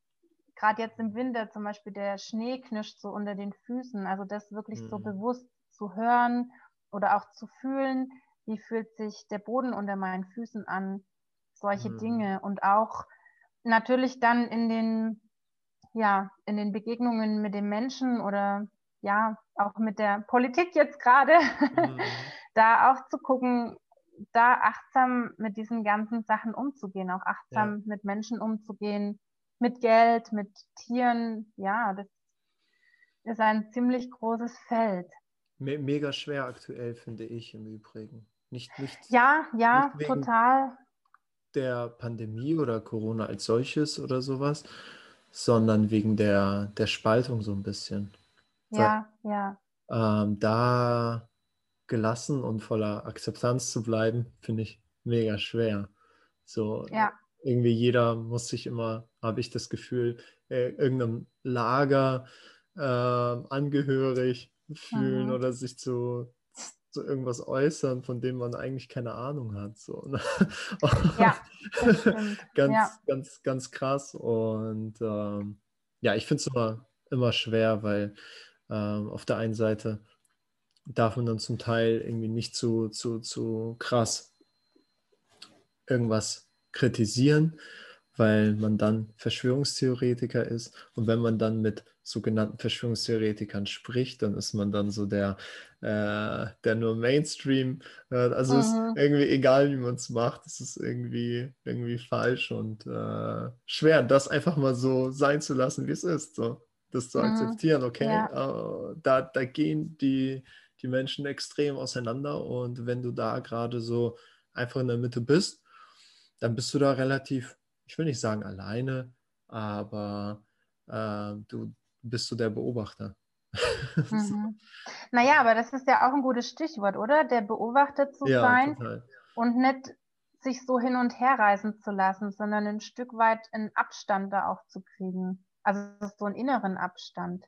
gerade jetzt im Winter zum Beispiel, der Schnee knirscht so unter den Füßen, also das wirklich mhm. so bewusst zu hören oder auch zu fühlen, wie fühlt sich der Boden unter meinen Füßen an, solche mhm. Dinge und auch natürlich dann in den ja, in den Begegnungen mit den Menschen oder ja, auch mit der Politik jetzt gerade, mhm. <laughs> da auch zu gucken, da achtsam mit diesen ganzen Sachen umzugehen, auch achtsam ja. mit Menschen umzugehen, mit Geld, mit Tieren, ja, das ist ein ziemlich großes Feld. Me mega schwer aktuell, finde ich im Übrigen. Nicht, nicht, ja, ja, nicht total. Der Pandemie oder Corona als solches oder sowas, sondern wegen der, der Spaltung so ein bisschen. Ja, Weil, ja. Ähm, da gelassen und voller Akzeptanz zu bleiben, finde ich mega schwer. So, ja. irgendwie jeder muss sich immer, habe ich das Gefühl, äh, irgendeinem Lager äh, angehörig fühlen mhm. oder sich zu, zu irgendwas äußern, von dem man eigentlich keine Ahnung hat. So, ne? <laughs> Ja, ganz, ja. ganz, ganz krass. Und ähm, ja, ich finde es immer, immer schwer, weil ähm, auf der einen Seite darf man dann zum Teil irgendwie nicht zu, zu, zu krass irgendwas kritisieren, weil man dann Verschwörungstheoretiker ist. Und wenn man dann mit sogenannten Verschwörungstheoretikern spricht, dann ist man dann so der, äh, der nur Mainstream. Äh, also mhm. ist irgendwie egal, wie man es macht, es ist irgendwie, irgendwie falsch und äh, schwer, das einfach mal so sein zu lassen, wie es ist. So. Das zu mhm. akzeptieren, okay, ja. Äh, da, da gehen die, die Menschen extrem auseinander und wenn du da gerade so einfach in der Mitte bist, dann bist du da relativ, ich will nicht sagen alleine, aber äh, du bist so der Beobachter. <laughs> Mhm. Naja, aber das ist ja auch ein gutes Stichwort, oder? Der Beobachter zu ja, sein total. und nicht sich so hin und her reisen zu lassen, sondern ein Stück weit einen Abstand da auch zu kriegen. Also so einen inneren Abstand.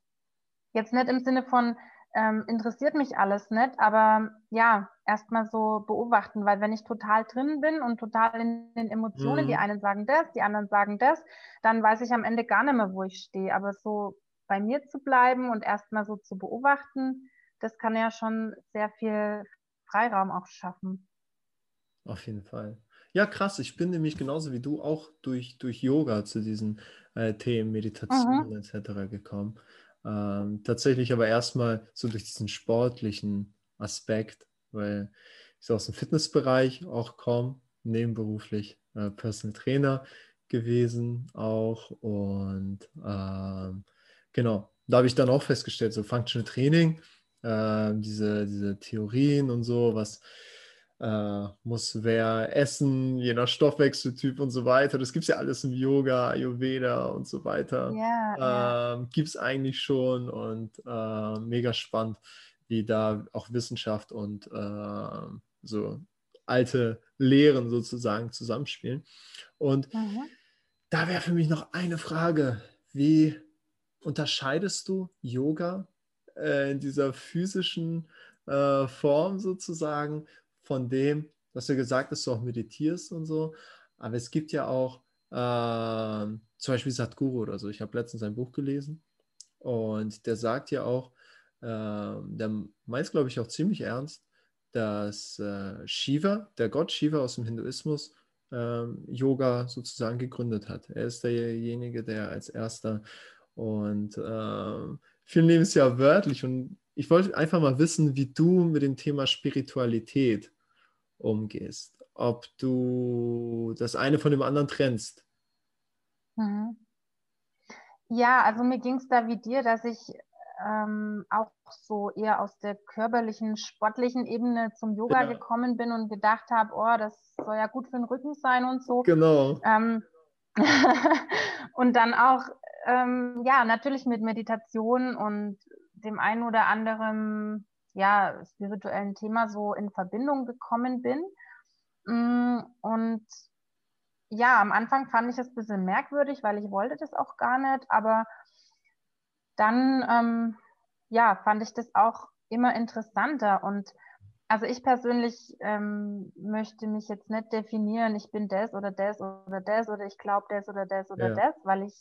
Jetzt nicht im Sinne von, ähm, interessiert mich alles nicht, aber ja, erstmal so beobachten, weil wenn ich total drin bin und total in den Emotionen, mhm. die einen sagen das, die anderen sagen das, dann weiß ich am Ende gar nicht mehr, wo ich stehe. Aber so bei mir zu bleiben und erstmal so zu beobachten, das kann ja schon sehr viel Freiraum auch schaffen. Auf jeden Fall. Ja, krass. Ich bin nämlich genauso wie du auch durch, durch Yoga zu diesen äh, Themen, Meditation mhm. etc. gekommen. Ähm, tatsächlich aber erstmal so durch diesen sportlichen Aspekt, weil ich so aus dem Fitnessbereich auch komme, nebenberuflich äh, Personal Trainer gewesen auch und ähm, genau, da habe ich dann auch festgestellt, so Functional Training, äh, diese, diese Theorien und so, was äh, muss wer essen, je nach Stoffwechseltyp und so weiter. Das gibt es ja alles im Yoga, Ayurveda und so weiter. Ja, ähm, Gibt es eigentlich schon und äh, mega spannend, wie da auch Wissenschaft und äh, so alte Lehren sozusagen zusammenspielen. Und mhm. da wäre für mich noch eine Frage. Wie unterscheidest du Yoga äh, in dieser physischen äh, Form sozusagen von dem, dass du gesagt hast, du auch meditierst und so. Aber es gibt ja auch äh, zum Beispiel Sadhguru oder so. Ich habe letztens ein Buch gelesen und der sagt ja auch, äh, der meint, glaube ich, auch ziemlich ernst, dass äh, Shiva, der Gott Shiva aus dem Hinduismus, ähm, Yoga sozusagen gegründet hat. Er ist derjenige, der als erster und äh, viele nehmen es ja wörtlich und ich wollte einfach mal wissen, wie du mit dem Thema Spiritualität umgehst. Ob du das eine von dem anderen trennst. Mhm. Ja, also mir ging es da wie dir, dass ich ähm, auch so eher aus der körperlichen, sportlichen Ebene zum Yoga ja. gekommen bin und gedacht habe, oh, das soll ja gut für den Rücken sein und so. Genau. Ähm, <laughs> und dann auch, ähm, ja, natürlich mit Meditation und dem einen oder anderen ja, spirituellen Thema so in Verbindung gekommen bin. Mm, und ja, am Anfang fand ich es ein bisschen merkwürdig, weil ich wollte das auch gar nicht, aber dann ähm, ja, fand ich das auch immer interessanter und also ich persönlich ähm, möchte mich jetzt nicht definieren, ich bin das oder das oder das oder ich glaube das oder das oder ja. das, weil ich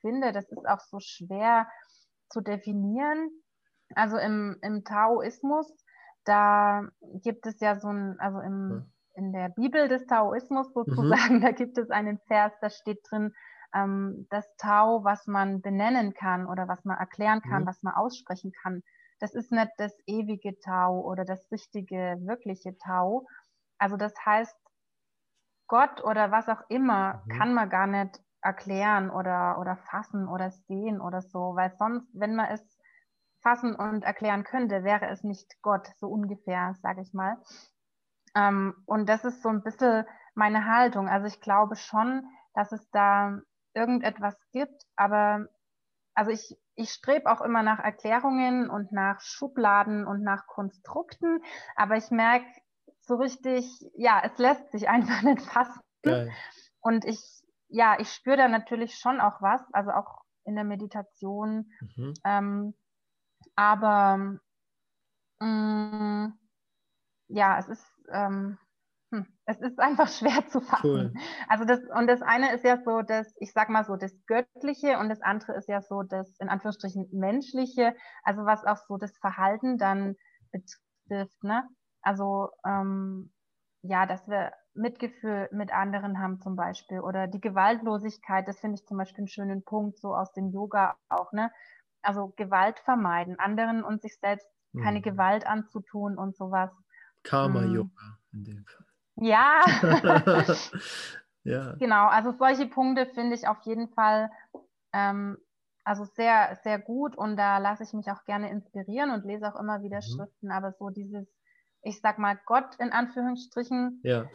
finde, das ist auch so schwer zu definieren. Also im, im Taoismus, da gibt es ja so ein, also im, in der Bibel des Taoismus sozusagen, mhm. <laughs> da gibt es einen Vers, da steht drin, ähm, das Tao, was man benennen kann oder was man erklären kann, mhm. was man aussprechen kann. Das ist nicht das ewige Tao oder das richtige, wirkliche Tao. Also das heißt, Gott oder was auch immer mhm. kann man gar nicht erklären oder, oder fassen oder sehen oder so, weil sonst, wenn man es fassen und erklären könnte, wäre es nicht Gott, so ungefähr, sage ich mal. Ähm, und das ist so ein bisschen meine Haltung. Also ich glaube schon, dass es da irgendetwas gibt, aber also ich ich strebe auch immer nach Erklärungen und nach Schubladen und nach Konstrukten, aber ich merke so richtig, ja, es lässt sich einfach <laughs> nicht fassen. Geil. Und ich, ja, ich spüre da natürlich schon auch was, also auch in der Meditation. Mhm. Ähm, aber mh, mm, ja, es ist, ähm, hm, es ist einfach <laughs> schwer zu fassen. Cool. Also das, und das eine ist ja so das, ich sag mal so, das Göttliche und das andere ist ja so das, in Anführungsstrichen, Menschliche, also was auch so das Verhalten dann betrifft, ne? Also, ähm, ja, dass wir Mitgefühl mit anderen haben zum Beispiel oder die Gewaltlosigkeit, das finde ich zum Beispiel einen schönen Punkt, so aus dem Yoga auch, ne? Also Gewalt vermeiden, anderen und sich selbst keine mhm. Gewalt anzutun und sowas. Karma-Yoga mhm. in dem Fall. Ja. <laughs> ja. Genau, also solche Punkte finde ich auf jeden Fall ähm, also sehr, sehr gut und da lasse ich mich auch gerne inspirieren und lese auch immer wieder mhm. Schriften, aber so dieses, ich sag mal, Gott in Anführungsstrichen, ja.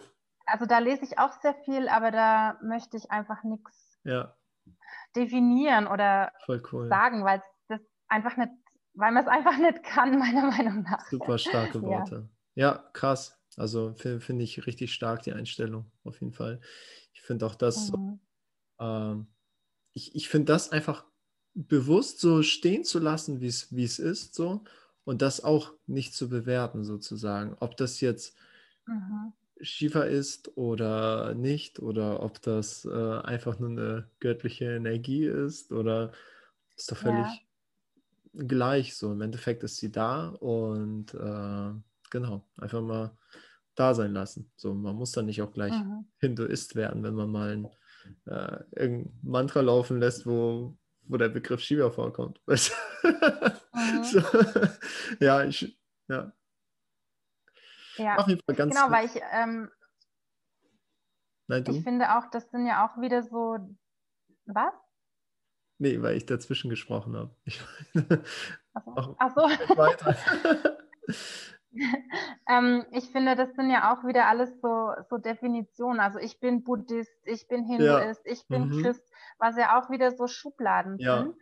also da lese ich auch sehr viel, aber da möchte ich einfach nichts ja. definieren oder cool. sagen, weil das einfach nicht, weil man es einfach nicht kann, <laughs> meiner Meinung nach. Super starke Worte. Ja, ja krass. Also finde find ich richtig stark die Einstellung, auf jeden Fall. Ich finde auch das, mhm. so, ähm, ich, ich finde das einfach bewusst so stehen zu lassen, wie es ist, so und das auch nicht zu bewerten, sozusagen. Ob das jetzt mhm. Shiva ist oder nicht, oder ob das äh, einfach nur eine göttliche Energie ist, oder ist doch völlig ja. Gleich so. Im Endeffekt ist sie da und äh, genau, einfach mal da sein lassen. So, man muss dann nicht auch gleich mhm. Hinduist werden, wenn man mal ein, äh, irgendein Mantra laufen lässt, wo, wo der Begriff Shiva vorkommt. <laughs> Mhm. <laughs> so, ja, ich, ja. Ja, Auf jeden Fall ganz genau, weil ich, ähm, Nein, ich finde auch, das sind ja auch wieder so, was? Nee, weil ich dazwischen gesprochen habe. Ich Ach <laughs> Ach so. <laughs> Ähm, ich finde, das sind ja auch wieder alles so, so Definitionen. Also ich bin Buddhist, ich bin Hinduist, ja. ich bin mhm. Christ, was ja auch wieder so Schubladen ja. sind.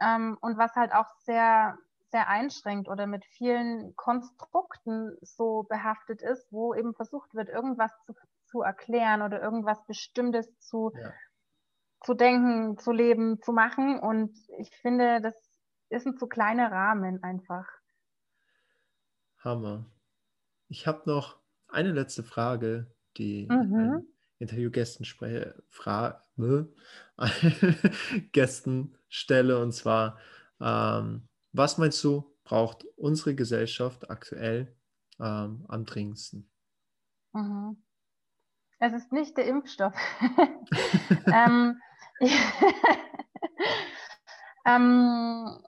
Ähm, und was halt auch sehr, sehr einschränkt oder mit vielen Konstrukten so behaftet ist, wo eben versucht wird, irgendwas zu, zu erklären oder irgendwas Bestimmtes zu, ja. Zu denken, zu leben, zu machen. Und ich finde, das ist ein zu kleiner Rahmen einfach. Hammer. Ich habe noch eine letzte Frage, die mhm. Interviewgästen fra <laughs> Gästen stelle, und zwar, ähm, was meinst du, braucht unsere Gesellschaft aktuell ähm, am dringendsten? Mhm. Es ist nicht der Impfstoff. <laughs> ähm, <laughs> ähm,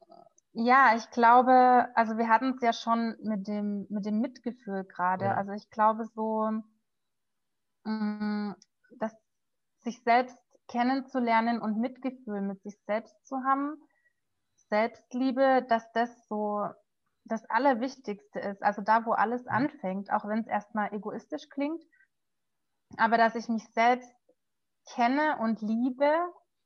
ja, ich glaube, also wir hatten es ja schon mit dem, mit dem Mitgefühl gerade. Ja. Also ich glaube so, mm, dass sich selbst kennenzulernen und Mitgefühl mit sich selbst zu haben, Selbstliebe, dass das so das Allerwichtigste ist. Also da, wo alles anfängt, auch wenn es erstmal egoistisch klingt, aber dass ich mich selbst kenne und liebe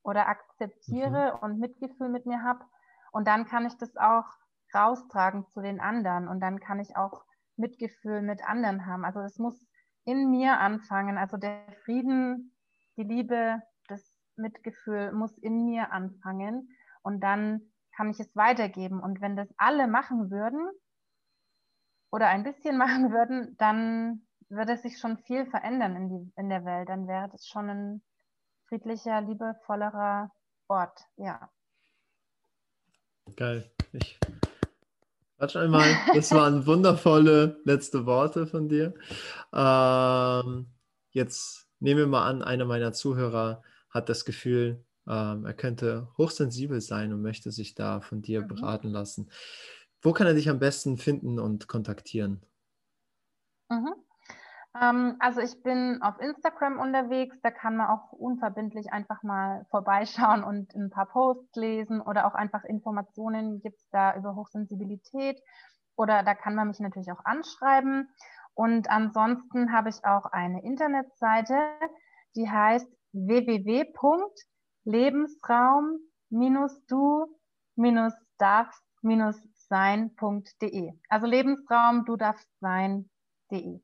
oder akzeptiere mhm. und Mitgefühl mit mir habe und dann kann ich das auch raustragen zu den anderen und dann kann ich auch Mitgefühl mit anderen haben. Also es muss in mir anfangen. Also der Frieden, die Liebe, das Mitgefühl muss in mir anfangen und dann kann ich es weitergeben. Und wenn das alle machen würden oder ein bisschen <laughs> machen würden, dann würde sich schon viel verändern in, die, in der Welt. Dann wäre das schon ein friedlicher, liebevollerer Ort, ja. Geil. Ich quatsch einmal. Das waren wundervolle letzte Worte von dir. Ähm, jetzt nehmen wir mal an, einer meiner Zuhörer hat das Gefühl, ähm, er könnte hochsensibel sein und möchte sich da von dir mhm. beraten lassen. Wo kann er dich am besten finden und kontaktieren? Mhm. Ähm, also ich bin auf Instagram unterwegs, da kann man auch unverbindlich einfach mal vorbeischauen und ein paar Posts lesen oder auch einfach Informationen gibt es da über Hochsensibilität oder da kann man mich natürlich auch anschreiben. Und ansonsten habe ich auch eine Internetseite, die heißt www.lebensraum-du sein.de. Also Lebensraum, du darfst sein.de.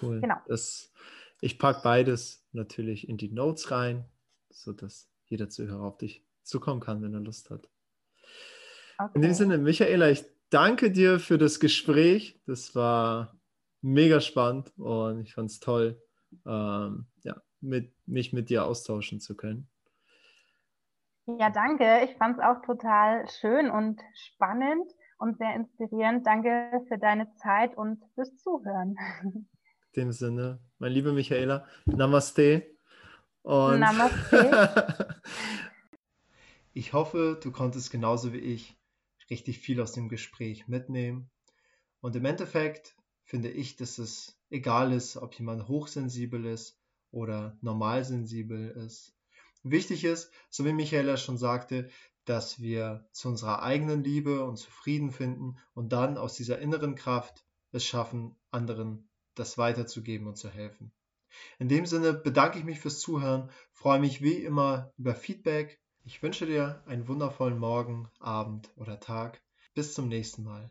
Cool. Genau. Das, ich packe beides natürlich in die Notes rein, sodass jeder Zuhörer auf dich zukommen kann, wenn er Lust hat. Okay. In dem Sinne, Michaela, ich danke dir für das Gespräch. Das war mega spannend und ich fand es toll, ähm, ja, mit, mich mit dir austauschen zu können. Ja, danke. Ich fand es auch total schön und spannend und sehr inspirierend. Danke für deine Zeit und fürs Zuhören. <laughs> In dem Sinne, meine liebe Michaela, Namaste. Und Namaste. <laughs> ich hoffe, du konntest genauso wie ich richtig viel aus dem Gespräch mitnehmen. Und im Endeffekt finde ich, dass es egal ist, ob jemand hochsensibel ist oder normalsensibel ist. Wichtig ist, so wie Michaela schon sagte, dass wir zu unserer eigenen Liebe und Zufrieden finden und dann aus dieser inneren Kraft es schaffen, anderen das weiterzugeben und zu helfen. In dem Sinne bedanke ich mich fürs Zuhören, freue mich wie immer über Feedback. Ich wünsche dir einen wundervollen Morgen, Abend oder Tag. Bis zum nächsten Mal.